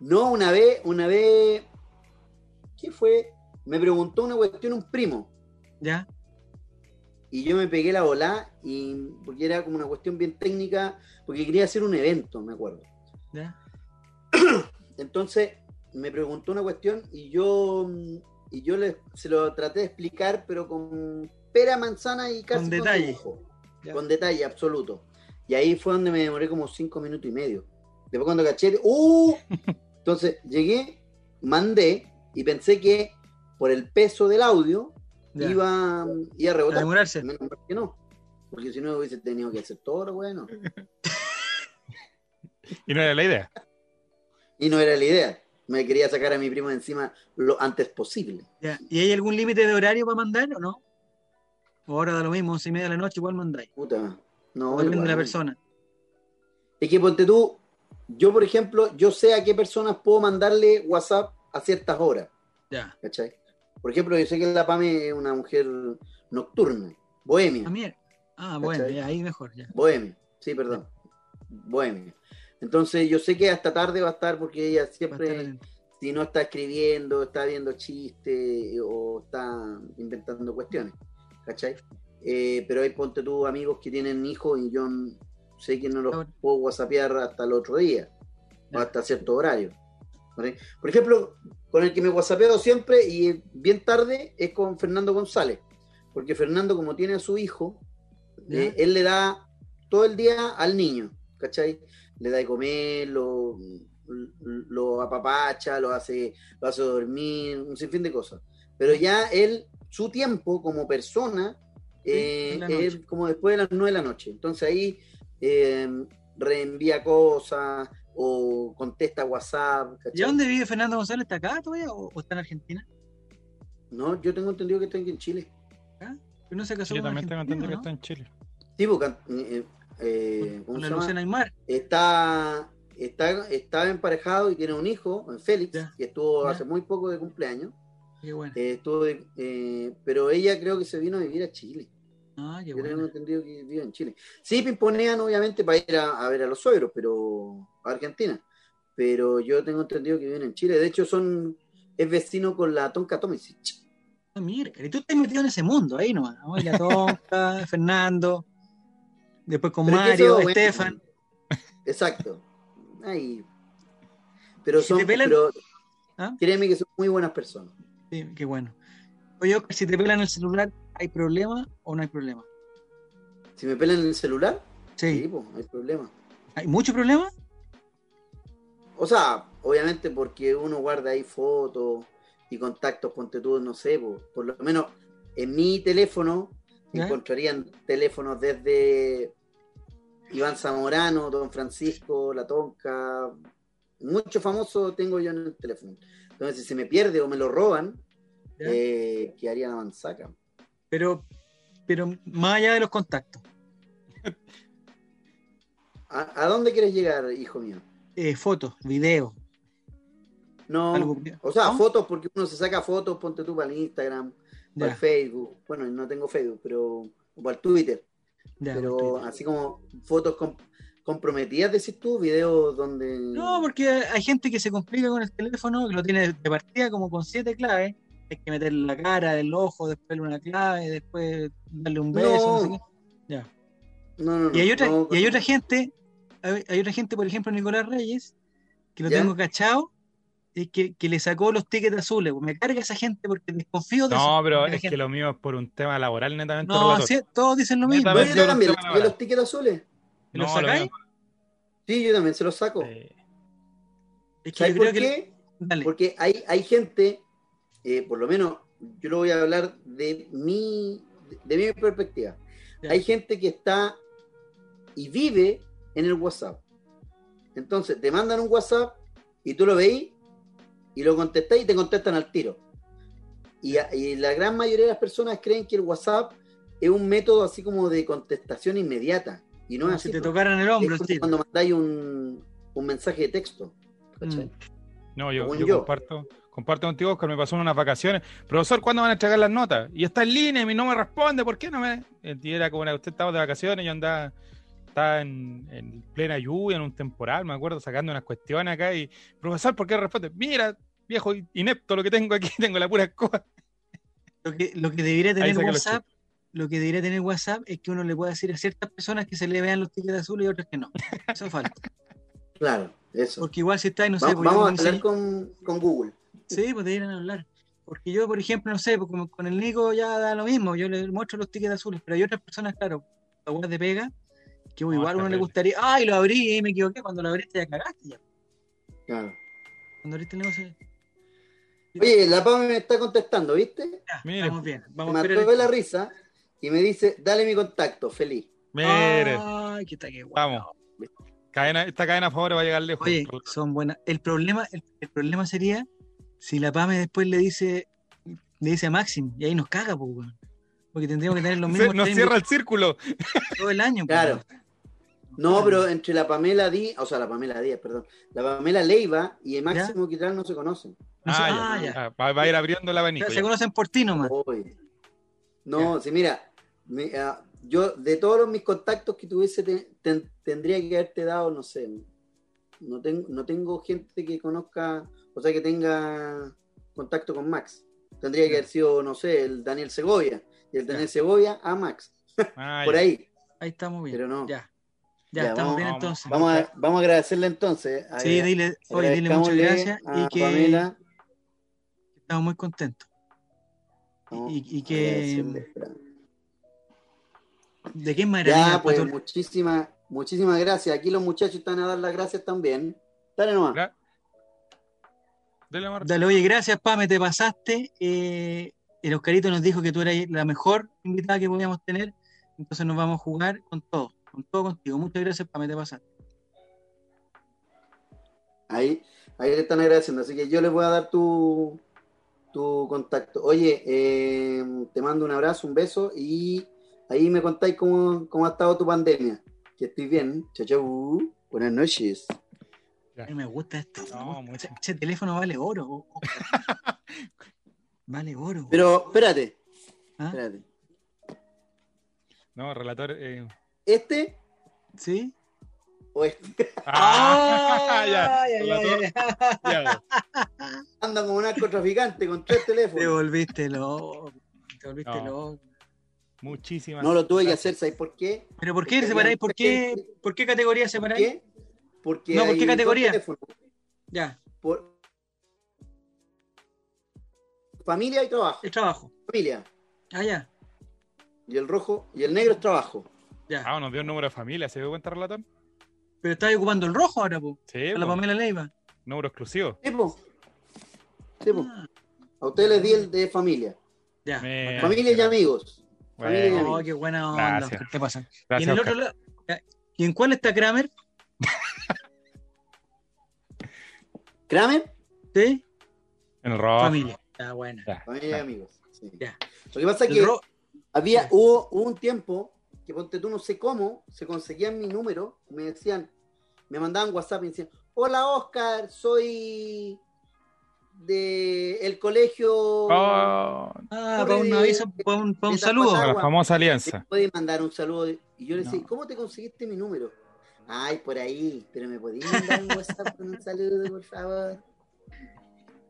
No, una vez, una vez. ¿Qué fue? Me preguntó una cuestión un primo. Ya, Y yo me pegué la bola y porque era como una cuestión bien técnica, porque quería hacer un evento, me acuerdo. ya. Entonces me preguntó una cuestión y yo y yo le, se lo traté de explicar, pero con pera, manzana y casi Con detalle. Con detalle absoluto. Y ahí fue donde me demoré como cinco minutos y medio. Después cuando caché, ¡uh! Entonces llegué, mandé y pensé que por el peso del audio ya. iba, iba a A rebotar. demorarse. Menos mal que no. Porque si no hubiese tenido que hacer todo lo bueno. Y no era la idea. Y no era la idea. Me quería sacar a mi primo de encima lo antes posible. Ya. ¿Y hay algún límite de horario para mandar o no? Ahora da lo mismo, once y media de la noche, igual mandáis. Puta. No, depende igual. de la persona. Es que ponte tú, yo por ejemplo, yo sé a qué personas puedo mandarle WhatsApp a ciertas horas. Ya. ¿Cachai? Por ejemplo, yo sé que la Pame es una mujer nocturna, bohemia. Ah. Ah, bueno, ahí mejor, ya. Bohemia, sí, perdón. Bohemia. Entonces yo sé que hasta tarde va a estar porque ella siempre, si no está escribiendo, está viendo chistes o está inventando cuestiones. ¿Cachai? Eh, pero hay, ponte tú, amigos que tienen hijos y yo sé que no los puedo whatsappear hasta el otro día o hasta cierto horario. ¿Vale? Por ejemplo, con el que me whatsappeo siempre y bien tarde es con Fernando González, porque Fernando como tiene a su hijo, eh, él le da todo el día al niño, ¿cachai? Le da de comer, lo, lo apapacha, lo hace, lo hace dormir, un sinfín de cosas. Pero ya él, su tiempo como persona, eh, es como después de las nueve de la noche. Entonces ahí eh, reenvía cosas o contesta WhatsApp. ¿cachai? ¿Y a dónde vive Fernando González? ¿Está acá todavía o, o está en Argentina? No, yo tengo entendido que está aquí en Chile. ¿Acá? Pero no se casó Yo también tengo entendido que ¿no? está en Chile. Sí, porque eh, eh, ¿cómo se llama? Aymar. está, está, está emparejado y tiene un hijo, en Félix, Ya. que estuvo Ya. hace muy poco de cumpleaños. Qué bueno. Eh, eh, pero ella creo que se vino a vivir a Chile. Ah, qué Yo tengo bueno. entendido que vive en Chile. Sí, pimponean obviamente para ir a, a ver a los suegros, pero a Argentina. Pero yo tengo entendido que viven en Chile. De hecho, son es vecino con la Tonka Tomisic. Ah, mira, y tú estás metido en ese mundo ahí nomás. la Tonka, Fernando, después con Pero es Mario, bueno, Estefan. Exacto. Ahí. Pero son, te pero ¿Ah? créeme que son muy buenas personas. Sí, qué bueno. Oye, Oscar, si te pelan el celular, ¿hay problema o no hay problema? Si me pelan el celular, Sí. pues, hay problema. ¿Hay mucho problema? O sea, obviamente porque uno guarda ahí fotos y contactos, ponte tú, no sé, po, por lo menos en mi teléfono encontrarían teléfonos desde Iván Zamorano, Don Francisco, La Tonca, mucho famoso tengo yo en el teléfono. Entonces, si se me pierde o me lo roban, eh, quedaría la manzaca. Pero, pero más allá de los contactos. ¿A, a dónde quieres llegar, hijo mío? Eh, fotos, videos, No, Algo- o sea, ¿no? fotos porque uno se saca fotos, ponte tú para el Instagram, para el Facebook. Bueno, no tengo Facebook, pero o para el Twitter. ya, pero Twitter. así como fotos com- comprometidas, decís tú, videos donde. No, porque hay gente que se complica con el teléfono, que lo tiene de partida como con siete claves. Hay que meterle la cara, el ojo, después una clave, después darle un beso. No. no sé qué. Ya. No, no, no. Y hay otra, no, y hay otra gente, hay, hay otra gente, por ejemplo, Nicolás Reyes, que lo ¿Ya? tengo cachado, y que, que le sacó los tickets azules. Me carga esa gente porque desconfío de eso. No, pero es que lo mío es por un tema laboral netamente. No, sí, todos dicen lo mismo. Yo también, los tickets azules. ¿Y ¿Lo No, lo sacáis? Sí, yo también se los saco. eh, Es que ¿Sabes yo por que. qué? Dale. Porque hay, hay gente, eh, por lo menos yo lo voy a hablar de mi, de mi perspectiva. Hay gente que está y vive en el WhatsApp. Entonces te mandan un WhatsApp y tú lo veis y lo contestas y te contestan al tiro. Y, y la gran mayoría de las personas creen que el WhatsApp es un método así como de contestación inmediata. Y no es así. si te tocaran el hombro, cuando mandáis un, un mensaje de texto. ¿cachai? Mm. No, yo, yo yo. comparto, comparto contigo, Oscar, me pasó en unas vacaciones. Profesor, ¿cuándo van a entregar las notas? Y está en línea y no me responde, ¿por qué no me...? Y era como una, usted estaba de vacaciones, yo andaba, estaba en, en plena lluvia, en un temporal, me acuerdo, sacando unas cuestiones acá y, profesor, ¿por qué no responde? Mira, viejo inepto lo que tengo aquí, tengo la pura escoba. Lo que, lo que debería tener WhatsApp, lo que debería tener WhatsApp es que uno le pueda decir a ciertas personas que se le vean los tickets azules y otras que no. Eso falta. Claro, eso. Porque igual si está, no sé, pues vamos a hablar con, con Google. Sí, pues deberían hablar. Porque yo, por ejemplo, no sé, pues como con el Nico ya da lo mismo, yo le muestro los tickets azules, pero hay otras personas, claro, la weá de pega, que No, igual a uno le gustaría, ay, lo abrí y me equivoqué, cuando lo abriste ya cagaste ya. Claro. Cuando abriste el negocio, Oye, la Pame me está contestando, ¿viste? ya, Mire. estamos bien. Vamos a esperar. de la risa y me dice, dale mi contacto, feliz. Mire, Ay, que está que guay. vamos. Cadena, esta cadena a favor va a llegar lejos. Oye, son buenas. El problema, el, el problema sería si la PAME después le dice, le dice a Maxim, y ahí nos caga, pues, weón. Porque tendríamos que tener los Se- mismos nos cierra el círculo. todo el año. pues, Claro. No, pero entre la Pamela Díaz, o sea, la Pamela Díaz, perdón, la Pamela Leiva y el Máximo Quitral no se conocen. Ah, ah, ya. Va, va a ir abriendo el abanico. ya. se conocen por ti nomás. Oye. No, sí, mira, me- ah, yo de todos los- mis contactos que tuviese, te- ten- tendría que haberte dado, no sé, no tengo, no tengo gente que conozca, o sea, que tenga contacto con Max. Tendría que haber sido, no sé, el Daniel Segovia, y el Daniel Segovia a Max, Ah, por ya. ahí. Ahí estamos bien. Pero no. Ya. Ya, Ya, estamos vamos- bien entonces. Vamos a, vamos a agradecerle entonces. a- Sí, dile, oye, dile muchas gracias y que Pamela. estamos muy contentos. Y, y que. De qué maravilla. Ya, pues muchísimas, muchísimas gracias. Aquí los muchachos están a dar las gracias también. Dale nomás. Gra- Dele, Marta. Dale, oye, gracias, Pame, te pasaste. Eh, el Oscarito nos dijo que tú eras la mejor invitada que podíamos tener, entonces nos vamos a jugar con todo, con todo contigo. Muchas gracias, Pame, te pasaste. Ahí, ahí le están agradeciendo. Así que yo les voy a dar tu, tu contacto. Oye, eh, te mando un abrazo, un beso y ahí me contáis cómo, cómo ha estado tu pandemia. Que estoy bien. Chau, chau. Buenas noches. A mí me gusta esto. No, me gusta. mucho. ese, ese teléfono vale oro. vale oro. Pero espérate, ¿Ah? espérate. No, relator. eh. ¿Este ¿Sí? o este? Ah, ya. Ay, ay, ay, relator, ay. ya. Anda como un narcotraficante con tres Te teléfonos. volviste loco. Te volviste No. loco. Muchísimas. No lo tuve que hacer, ¿sabes por qué? ¿Pero por qué Porque separáis? ¿Por qué, ¿Por qué categoría ¿Por separáis? qué? Porque No, ¿por qué categoría? Ya, Por... Familia y trabajo. el trabajo. Familia. Ah, ya, Y el rojo y el negro es trabajo. ya. Ah, nos dio un número de familia, ¿se dio cuenta, relator? Pero estáis ocupando el rojo ahora, po. Sí, A la Pamela Leiva. número exclusivo. Sí, po. Sí, po. Ah, A ustedes les di el de familia. ya. Me-. Familia y amigos. Y Bueno. Oh, qué buena onda. Gracias. ¿Qué te pasa? y gracias, en el otro lado. ¿Y en cuál está Kramer? Kramer, ¿Sí? En el rojo. Familia. Está buena. Ya, familia y ya. amigos. Sí. Ya. Lo que pasa es que ro- había, hubo, hubo un tiempo que ponte tú no sé cómo, se conseguían mi número, me decían, me mandaban WhatsApp y me decían, hola Oscar, soy de el colegio. Oh, Ah, para un aviso, para un, para un de saludo. para la famosa ¿Te alianza. puede mandar un saludo? Y yo le decía, No. ¿cómo te conseguiste mi número? Ay, por ahí, pero me podías mandar un WhatsApp con un saludo, por favor.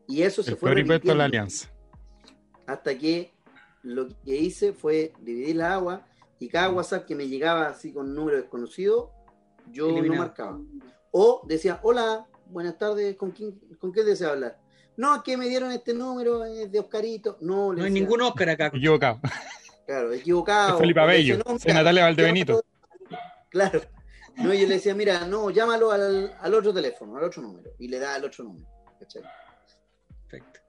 Y eso se El fue de la repitiendo alianza. hasta que lo que hice fue dividir la agua y cada WhatsApp que me llegaba así con número desconocido, yo lo Eliminaba. marcaba. O decía, hola, buenas tardes, ¿con quién, con qué desea hablar? No, que me dieron este número es de Oscarito. No, le No hay decía, ningún Oscar acá. Equivocado. Claro, equivocado. Es Felipe Abello, soy Natalia Valdebenito. Claro. No, yo le decía, mira, no, llámalo al, al otro teléfono, al otro número. Y le da el otro número. ¿cachai? Perfecto.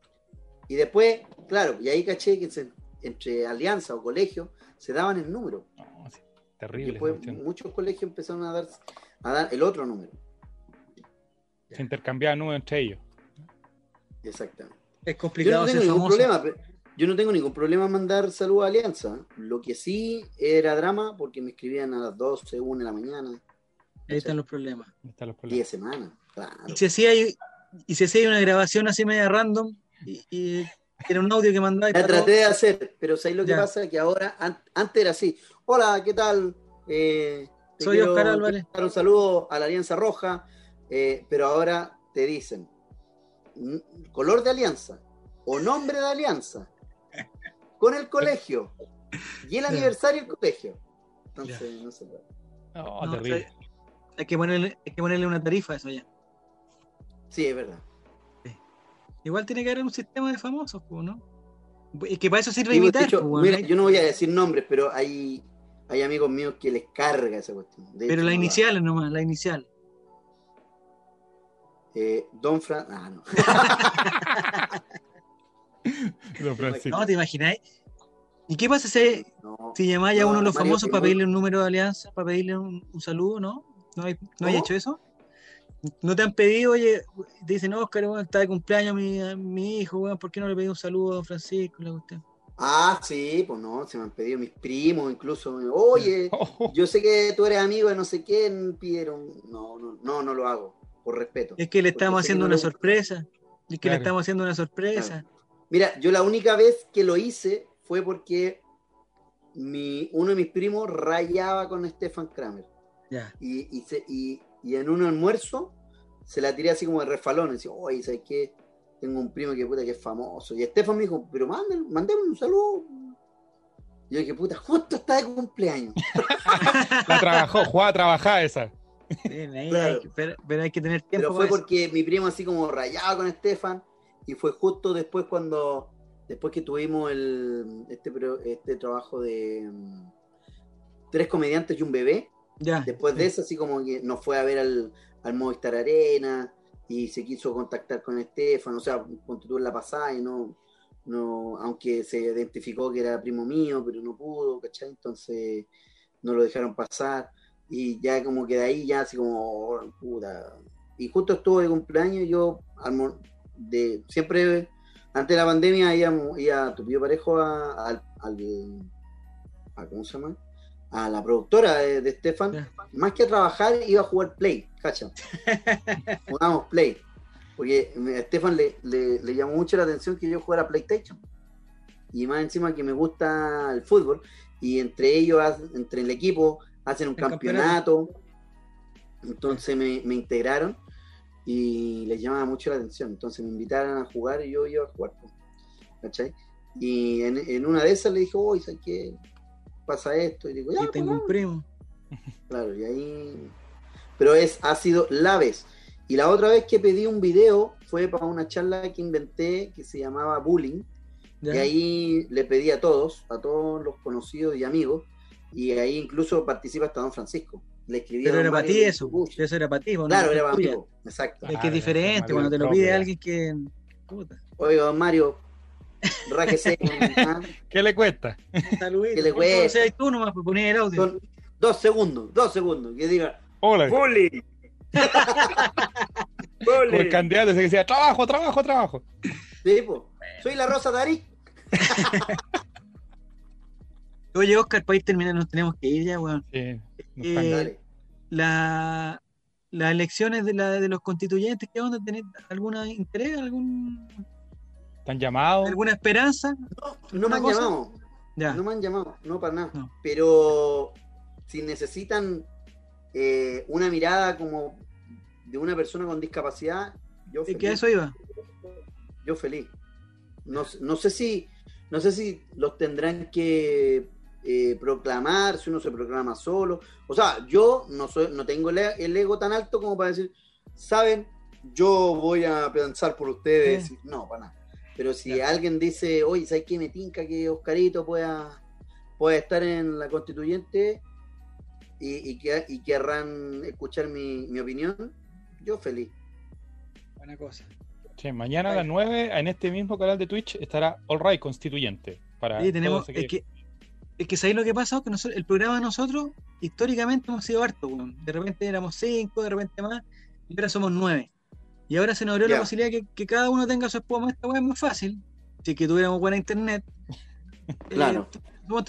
Y después, claro, y ahí caché que se- entre alianza o colegio se daban el número. No, sí, Y terrible. después muchos colegios empezaron a dar, a dar el otro número. Se intercambiaban números entre ellos. Exactamente. Es Yo complicado no ser tengo ningún famoso. problema. Yo no tengo ningún problema en mandar saludos a Alianza. Lo que sí era drama porque me escribían a las 12, 1 de la mañana, Ahí están los problemas. Ahí están los 10 problemas. semanas. Claro. Y si hacía y si hacía una grabación así media random y, y era un audio que mandaba y La traté todo- de hacer, pero ¿sabéis lo que Ya. pasa? Que ahora, an- antes era así. Hola, ¿qué tal? Eh, te Soy quiero Oscar Álvarez. un saludo a la Alianza Roja, eh, pero ahora te dicen color de alianza o nombre de alianza con el colegio y el aniversario del colegio. Entonces, no se puede. No, No, terrible. hay que ponerle, hay que ponerle una tarifa a eso ya. Sí, es verdad. Igual tiene que haber un sistema de famosos, pues, ¿no? Es que para eso sirve Sí, de imitar. hecho, pues, mira, yo no voy a decir nombres, pero hay, hay amigos míos que les carga esa cuestión. De Pero hecho, la no inicial nomás, la inicial. Eh, Don Fran. Ah, no. Don Francisco. No, ¿te imagináis? ¿Y qué pasa si, no. si llamáis a No, uno de los Mario, famosos para pedirle un número de alianza, para pedirle un, un saludo, no? ¿No hay, no hay hecho eso? ¿No te han pedido, oye, te dicen, Oscar, weón, está de cumpleaños mi, mi hijo, weón, ¿por qué no le pedí un saludo a don Francisco? La cuestión? Ah, sí, pues no, se me han pedido mis primos incluso. Oye, Oh, yo sé que tú eres amigo de no sé quién, pidieron. No, no, no, no lo hago, por respeto. Es que le estamos haciendo no una sorpresa. Es que le estamos haciendo una sorpresa. Mira, yo la única vez que lo hice fue porque mi, uno de mis primos rayaba con Stefan Kramer. Ya. Y, y, se- y- y en un almuerzo se la tiré así como de refalón. Y decía, oye, ¿sabes qué? Tengo un primo que puta que es famoso. Y Stefan me dijo, pero mándale, mandémosle un saludo. Y yo dije, puta, justo está de cumpleaños. la trabajó, jugaba a trabajar esa. Bien, ahí Claro. hay que- pero, pero hay que tener tiempo. Pero fue para eso. porque mi primo así como rayaba con Estefan y fue justo después cuando, después que tuvimos el, este, este trabajo de mm, tres comediantes y un bebé, Ya. después de eso así como que nos fue a ver al, al Movistar Arena y se quiso contactar con Estefan, o sea, constituir la pasada y no, no, aunque se identificó que era primo mío, pero no pudo, ¿cachai? Entonces no lo dejaron pasar y ya como que de ahí ya así como, oh, puta. Y justo estuvo de cumpleaños yo de, siempre antes de la pandemia íbamos, iba a tu tío parejo a, a- ¿cómo se llama? A la productora de, de Estefan, Ya. más que a trabajar iba a jugar Play, ¿cacha? Jugábamos Play. Porque a Estefan le, le- le llamó mucho la atención que yo jugara PlayStation. Y más encima que me gusta el fútbol. Y entre ellos, entre el equipo, hacen un campeonato. Entonces me, me integraron y les llamaba mucho la atención. Entonces me invitaron a jugar y yo iba a jugar. po, ¿Cachai? Y en, en una de esas le dije, oye, ¿sabes qué? Pasa esto. Y digo, ya, Y pues, tengo un primo. Claro, y ahí. Pero es, ha sido la vez. Y la otra vez que pedí un video fue para una charla que inventé que se llamaba Bullying. Ya. Y ahí le pedí a todos, a todos los conocidos y amigos. Y ahí incluso participa hasta Don Francisco. Le escribí a Pero era para ti eso. Eso era para ti. ¿no? Claro, era para mí. Exacto. Es que es diferente Mario cuando te lo pide alguien que. Puta. Oiga, don Mario, ráquese. ¿ah? ¿Qué le cuesta? Saludito. Que le Entonces, cueste. ahí tú nomás pues, poner el audio. Son dos segundos, dos segundos. Que diga, Hola. ¡Bully! Por candidato se decía, trabajo, trabajo, trabajo. sí, po, soy la Rosa Darí. Oye, Oscar, para ir terminando, nos tenemos que ir ya, weón. Sí, Eh. La, las elecciones de, la, de los constituyentes, ¿qué onda? ¿Tenés alguna interés? ¿Algún ¿Están llamados? ¿Alguna esperanza? No, no me ¿Una han cosa? llamado. Ya. No me han llamado, no para nada. No. Pero si necesitan eh, una mirada como de una persona con discapacidad, yo ¿Y feliz. que a eso iba? Yo feliz. No, no sé si no sé si los tendrán que eh, proclamar, si uno se proclama solo. O sea, yo no soy, no tengo el, el ego tan alto como para decir, saben, yo voy a pensar por ustedes. No, para nada. Pero si alguien dice, oye, ¿sabes qué me tinca que Oscarito pueda, pueda estar en la constituyente y, y, que- y querrán escuchar mi, mi opinión? Yo feliz. Buena cosa. Sí, mañana a las 9 en este mismo canal de Twitch estará All Right Constituyente. Para Sí, tenemos, todos es que, es que ¿sabéis lo que pasa? Que nosotros, el programa de nosotros, históricamente hemos sido harto, weón. De repente éramos cinco, de repente más, y ahora somos nueve. Y ahora se nos abrió la posibilidad que, que cada uno tenga su espuma. Esta weá es muy fácil. Si que tuviéramos buena internet. Claro. Eh,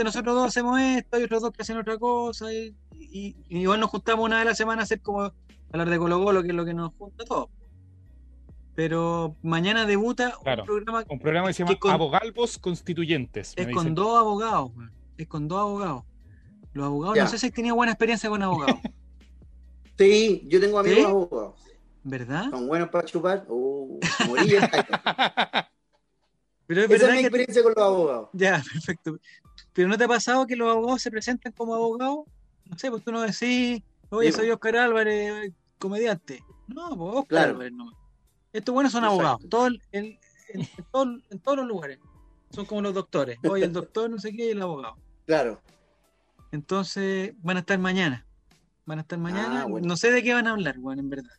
nosotros dos hacemos esto, y otros dos que hacen otra cosa, y, y- y igual nos juntamos una vez a la semana a hacer como hablar de Colo Colo, que es lo que nos junta a todos. Pero mañana debuta Claro. un programa Un programa que se que llama con- Abogalvos Constituyentes. Es con dos abogados, weón. Es con dos abogados. Los abogados, Ya. no sé si tenía buena experiencia con abogados, Sí, yo tengo amigos ¿Sí? abogados. ¿verdad? Son buenos para chupar. Uh. Pero es Esa es mi que. experiencia con los abogados. Ya, perfecto. Pero ¿no te ha pasado que los abogados se presentan como abogados? No sé, pues tú no decís, oye, Sí, soy. Oscar Álvarez, comediante. No, pues Oscar Claro. Álvarez no. Estos buenos son Exacto. abogados, todo el- el- en, en todo- en todos los lugares. Son como los doctores. Oye, el doctor, no sé qué, y el abogado. Claro. Entonces, van a estar mañana. Van a estar mañana. Ah, bueno. No sé de qué van a hablar, Juan, en verdad.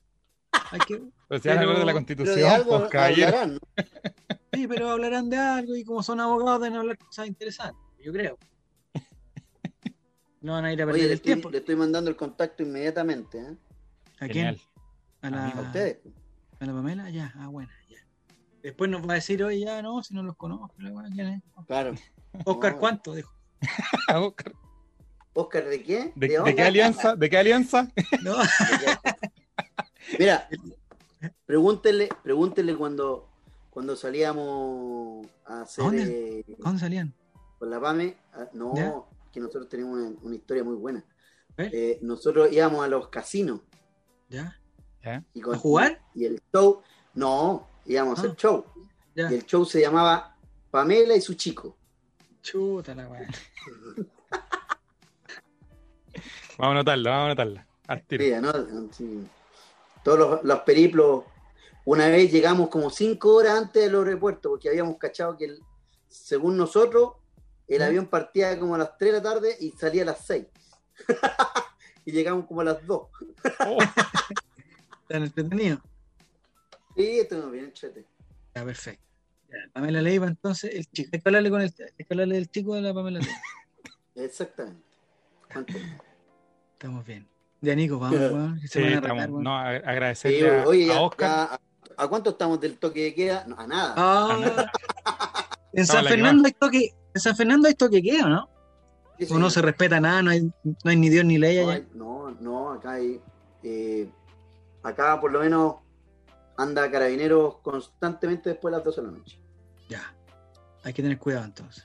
Hay que, Pero si van a hablar de la Constitución, de algo pues, hablarán, ¿no? sí, pero hablarán de algo y como son abogados deben hablar cosas interesantes, yo creo. No van a ir a perder Oye, el estoy, tiempo. le estoy mandando el contacto inmediatamente. ¿eh? ¿A quién? Genial. A la, A ustedes. a la Pamela, ya, ah, bueno, ya. Después nos va a decir, oye, ya no, si no los conozco. Claro. Oscar. ¿cuánto? Dijo. Oscar, ¿Oscar de qué? ¿De, de Oscar? qué alianza? ¿De qué alianza? No, Mira, pregúntele, pregúntele cuando, cuando salíamos a hacer ¿Dónde? eh, ¿Dónde salían? con la PAME. ah, No, ¿Ya? que nosotros tenemos una, una historia muy buena. ver. Eh, nosotros íbamos a los casinos. ¿Ya? ¿Ya? Y con- ¿A jugar? Y el show, no, íbamos a hacer Ah. show. Ya. Y el show se llamaba Pamela y su chico. Chuta la weá. Vamos a anotarla, vamos a anotarla. Al tiro. Sí, ¿no? Sí. Todos los, los periplos. Una vez llegamos como cinco horas antes del aeropuerto porque habíamos cachado que, el- según nosotros, el avión partía como a las 3 de la tarde y salía a las 6. y llegamos como a las 2. Oh, Tan entretenido. Sí, esto no bien chete. Ya, perfecto. Ya, Pamela Leiva, entonces, el chico. Hay que hablarle, con el, hay que hablarle del chico de la Pamela Leiva. Exactamente. ¿Cuánto? Estamos bien. Ya, Nico, vamos, se a estamos- retar, weón. no, a- Sí, agradecerle a, oye, a Oscar. ya- ¿a, a cuánto estamos del toque de queda? No, a nada. Ah, en No, San la que Fernando hay toque, en San Fernando hay toque queda, ¿no? Sí, sí. O no se respeta nada, no hay, no hay ni Dios ni ley No, allá. hay- no, no, acá hay. eh, acá por lo menos anda carabineros constantemente después de las 12 de la noche. Ya. Hay que tener cuidado entonces.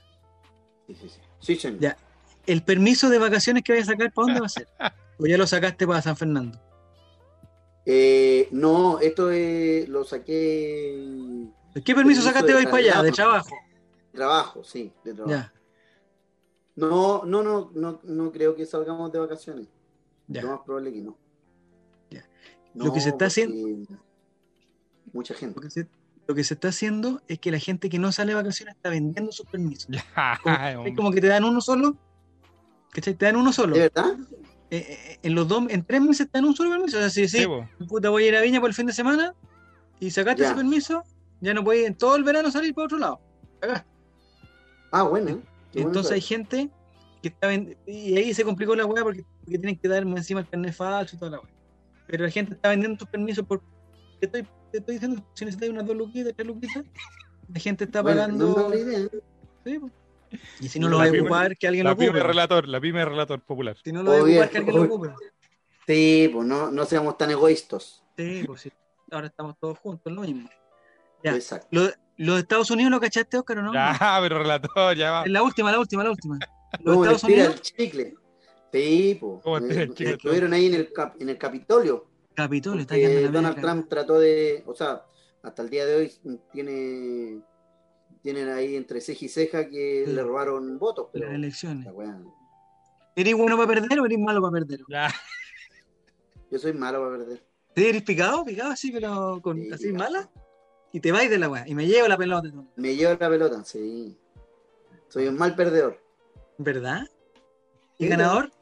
Sí, sí, sí. Sí, señor. Ya. ¿El permiso de vacaciones que vayas a sacar, para dónde va a ser? ¿O ya lo sacaste para San Fernando? Eh, no, esto es- lo saqué ¿Qué permiso Permiso sacaste hoy para allá? De trabajo. de trabajo, sí, de trabajo. Ya, No, no, no, no, no creo que salgamos de vacaciones. Lo ya. más probable que no. Ya. No, Lo que se está porque Mucha gente. Lo que, se, lo que se está haciendo es que la gente que no sale de vacaciones está vendiendo sus permisos. Como, es como que te dan uno solo. ¿Cachai? Te dan uno solo. ¿De verdad? Eh, eh, en los dos, en tres meses te dan un solo permiso. O sea, si Sí, sí, puta, voy a ir a Viña por el fin de semana y sacaste Ya. ese permiso, ya no puedes en todo el verano salir para otro lado. Cagaste. Ah, bueno. qué bueno Entonces hay gente que está vend- y ahí se complicó la weá porque, porque tienen que darme encima el carnet falso y toda la weá. Pero la gente está vendiendo tus permisos por estoy, te estoy diciendo si necesitas unas dos luquitas, tres luquitas, la gente está Bueno, pagando. no es mala idea. Sí, y si no lo va a ocupar, que alguien La lo ocupe. pyme relator, la pyme relator popular. Si no lo va a ocupar, que alguien lo ocupe. Sí, pues no, no seamos tan egoístas. Sí, pues sí. Ahora estamos todos juntos, lo mismo. Ya. Exacto. Lo, lo de Estados Unidos lo cachaste, Oscar, o no? Ya, pero relator, ya va. La última, la última, la última. Los ¿Cómo le Estados Unidos, el chicle? Sí, po. ¿Cómo le tira el Eh, chicle? Estuvieron ahí en el, cap- en el Capitolio. Capitolio, está quedando la Donald. Trump trató de, o sea, hasta el día de hoy tiene tienen ahí entre ceja y ceja que Sí. le robaron votos, pero Las elecciones. ¿Eres bueno para perder o eres malo para perder? Ya. yo soy malo para perder. ¿Sí, ¿Eres picado? Picado así, pero con, Sí, así picado. mala. Y te vais de la weá. Y me llevo la pelota. ¿no? Me llevo la pelota, sí. Soy un mal perdedor. ¿Verdad? ¿Y Sí, ganador?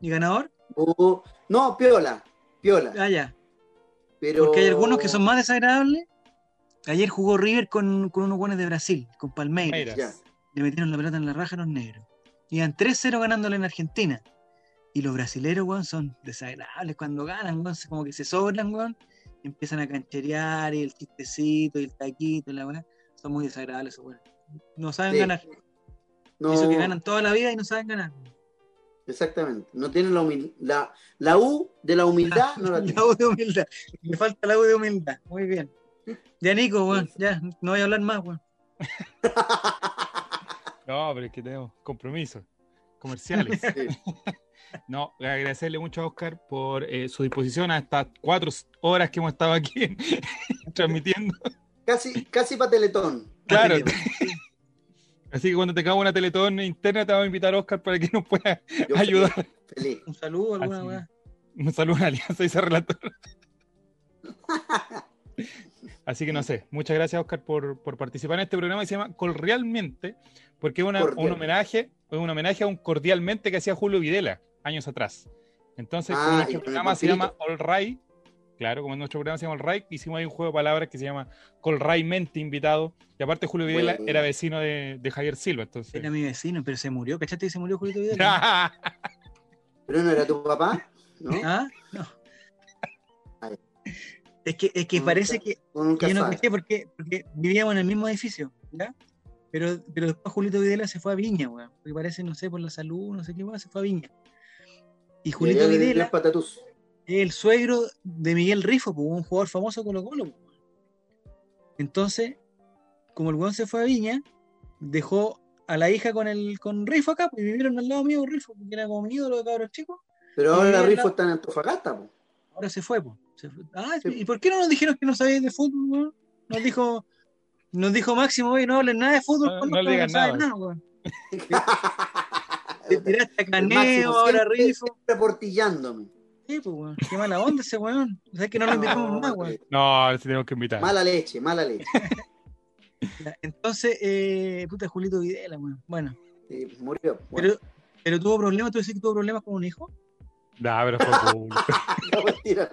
¿Y ganador? Uh, no, piola, piola. Ah, ya. Pero Porque hay algunos que son más desagradables. Ayer jugó River con, con unos buenos de Brasil, con Palmeiras. Ya. Le metieron la pelota en la raja a los negros. Iban 3-0 ganándole en Argentina. Y los brasileros, weón, son desagradables cuando ganan, weón. se- Como que se sobran, weón. y empiezan a cancherear y el chistecito y el taquito y la weá. Son muy desagradables esos weón. No saben Sí. ganar. No, Eso que ganan toda la vida y no saben ganar. Exactamente. No tienen la humildad. La, la U de la humildad no la U de humildad. Le falta la U de humildad. Muy bien. Ya, Nico, weón. Ya, no voy a hablar más, weón. No, pero es que tenemos compromisos comerciales. Sí. No, agradecerle mucho a Oscar por eh, su disposición a estas cuatro horas que hemos estado aquí transmitiendo. Casi, casi para Teletón. Claro. Así que cuando tengamos una teletón interna te vamos a invitar a Oscar para que nos pueda yo ayudar. Feliz. feliz. Un saludo, alguna weá. Un saludo a la Alianza y ese relator. Así que no sé, muchas gracias Oscar por, por participar en este programa que se llama Cordialmente, porque es una- Cordial. un homenaje, es un homenaje a un cordialmente que hacía Julio Videla años atrás. Entonces, Ah, con el programa se llama All Right, claro, como nuestro programa se llama All Right, hicimos ahí un juego de palabras que se llama Colraymente invitado, y aparte Julio Videla Bueno. era vecino de, de Javier Silva, entonces. Era mi vecino, pero se murió. ¿Cachaste que se murió Julito Vidal? Pero no era tu papá, ¿no? ¿Ah? No. Es que, es que Nunca- parece que, yo no caché porque, porque vivíamos en el mismo edificio, ¿ya? Pero, pero después Julito Videla se fue a Viña, weón. Porque parece, no sé, por la salud, no sé qué weón, se fue a Viña. Y Julito Videla las patatús. Es el suegro de Miguel Rifo, pues, un jugador famoso Colo Colo. pues. Entonces, como el weón se fue a Viña, dejó a la hija con el con Rifo acá, pues y vivieron al lado mío Rifo, porque era como mi ídolo de cabros chicos. Pero Y ahora la- Rifo está en Antofagasta, po. Ahora se fue, pues. Se fue. Ah, Sí. ¿y por qué no nos dijeron que no sabéis de fútbol, weón? Nos dijo, nos dijo Máximo, oye, no hablen nada de fútbol, No- con no digan saben nada. weón. Te tiraste a Caneo, Máximo ahora Rifo. Siempre portillándome. Sí, pues, weón. Qué mala onda ese weón. O sea, que no lo invitamos más, weón. no, sí tenemos que invitar. Mala leche, mala leche. Entonces, eh, puta, Julito Videla, weón. Bueno, Sí, murió. Bueno, pero, pero tuvo problemas, tú decís que tuvo problemas con un hijo. Nah, pero fue cool. no, mentira.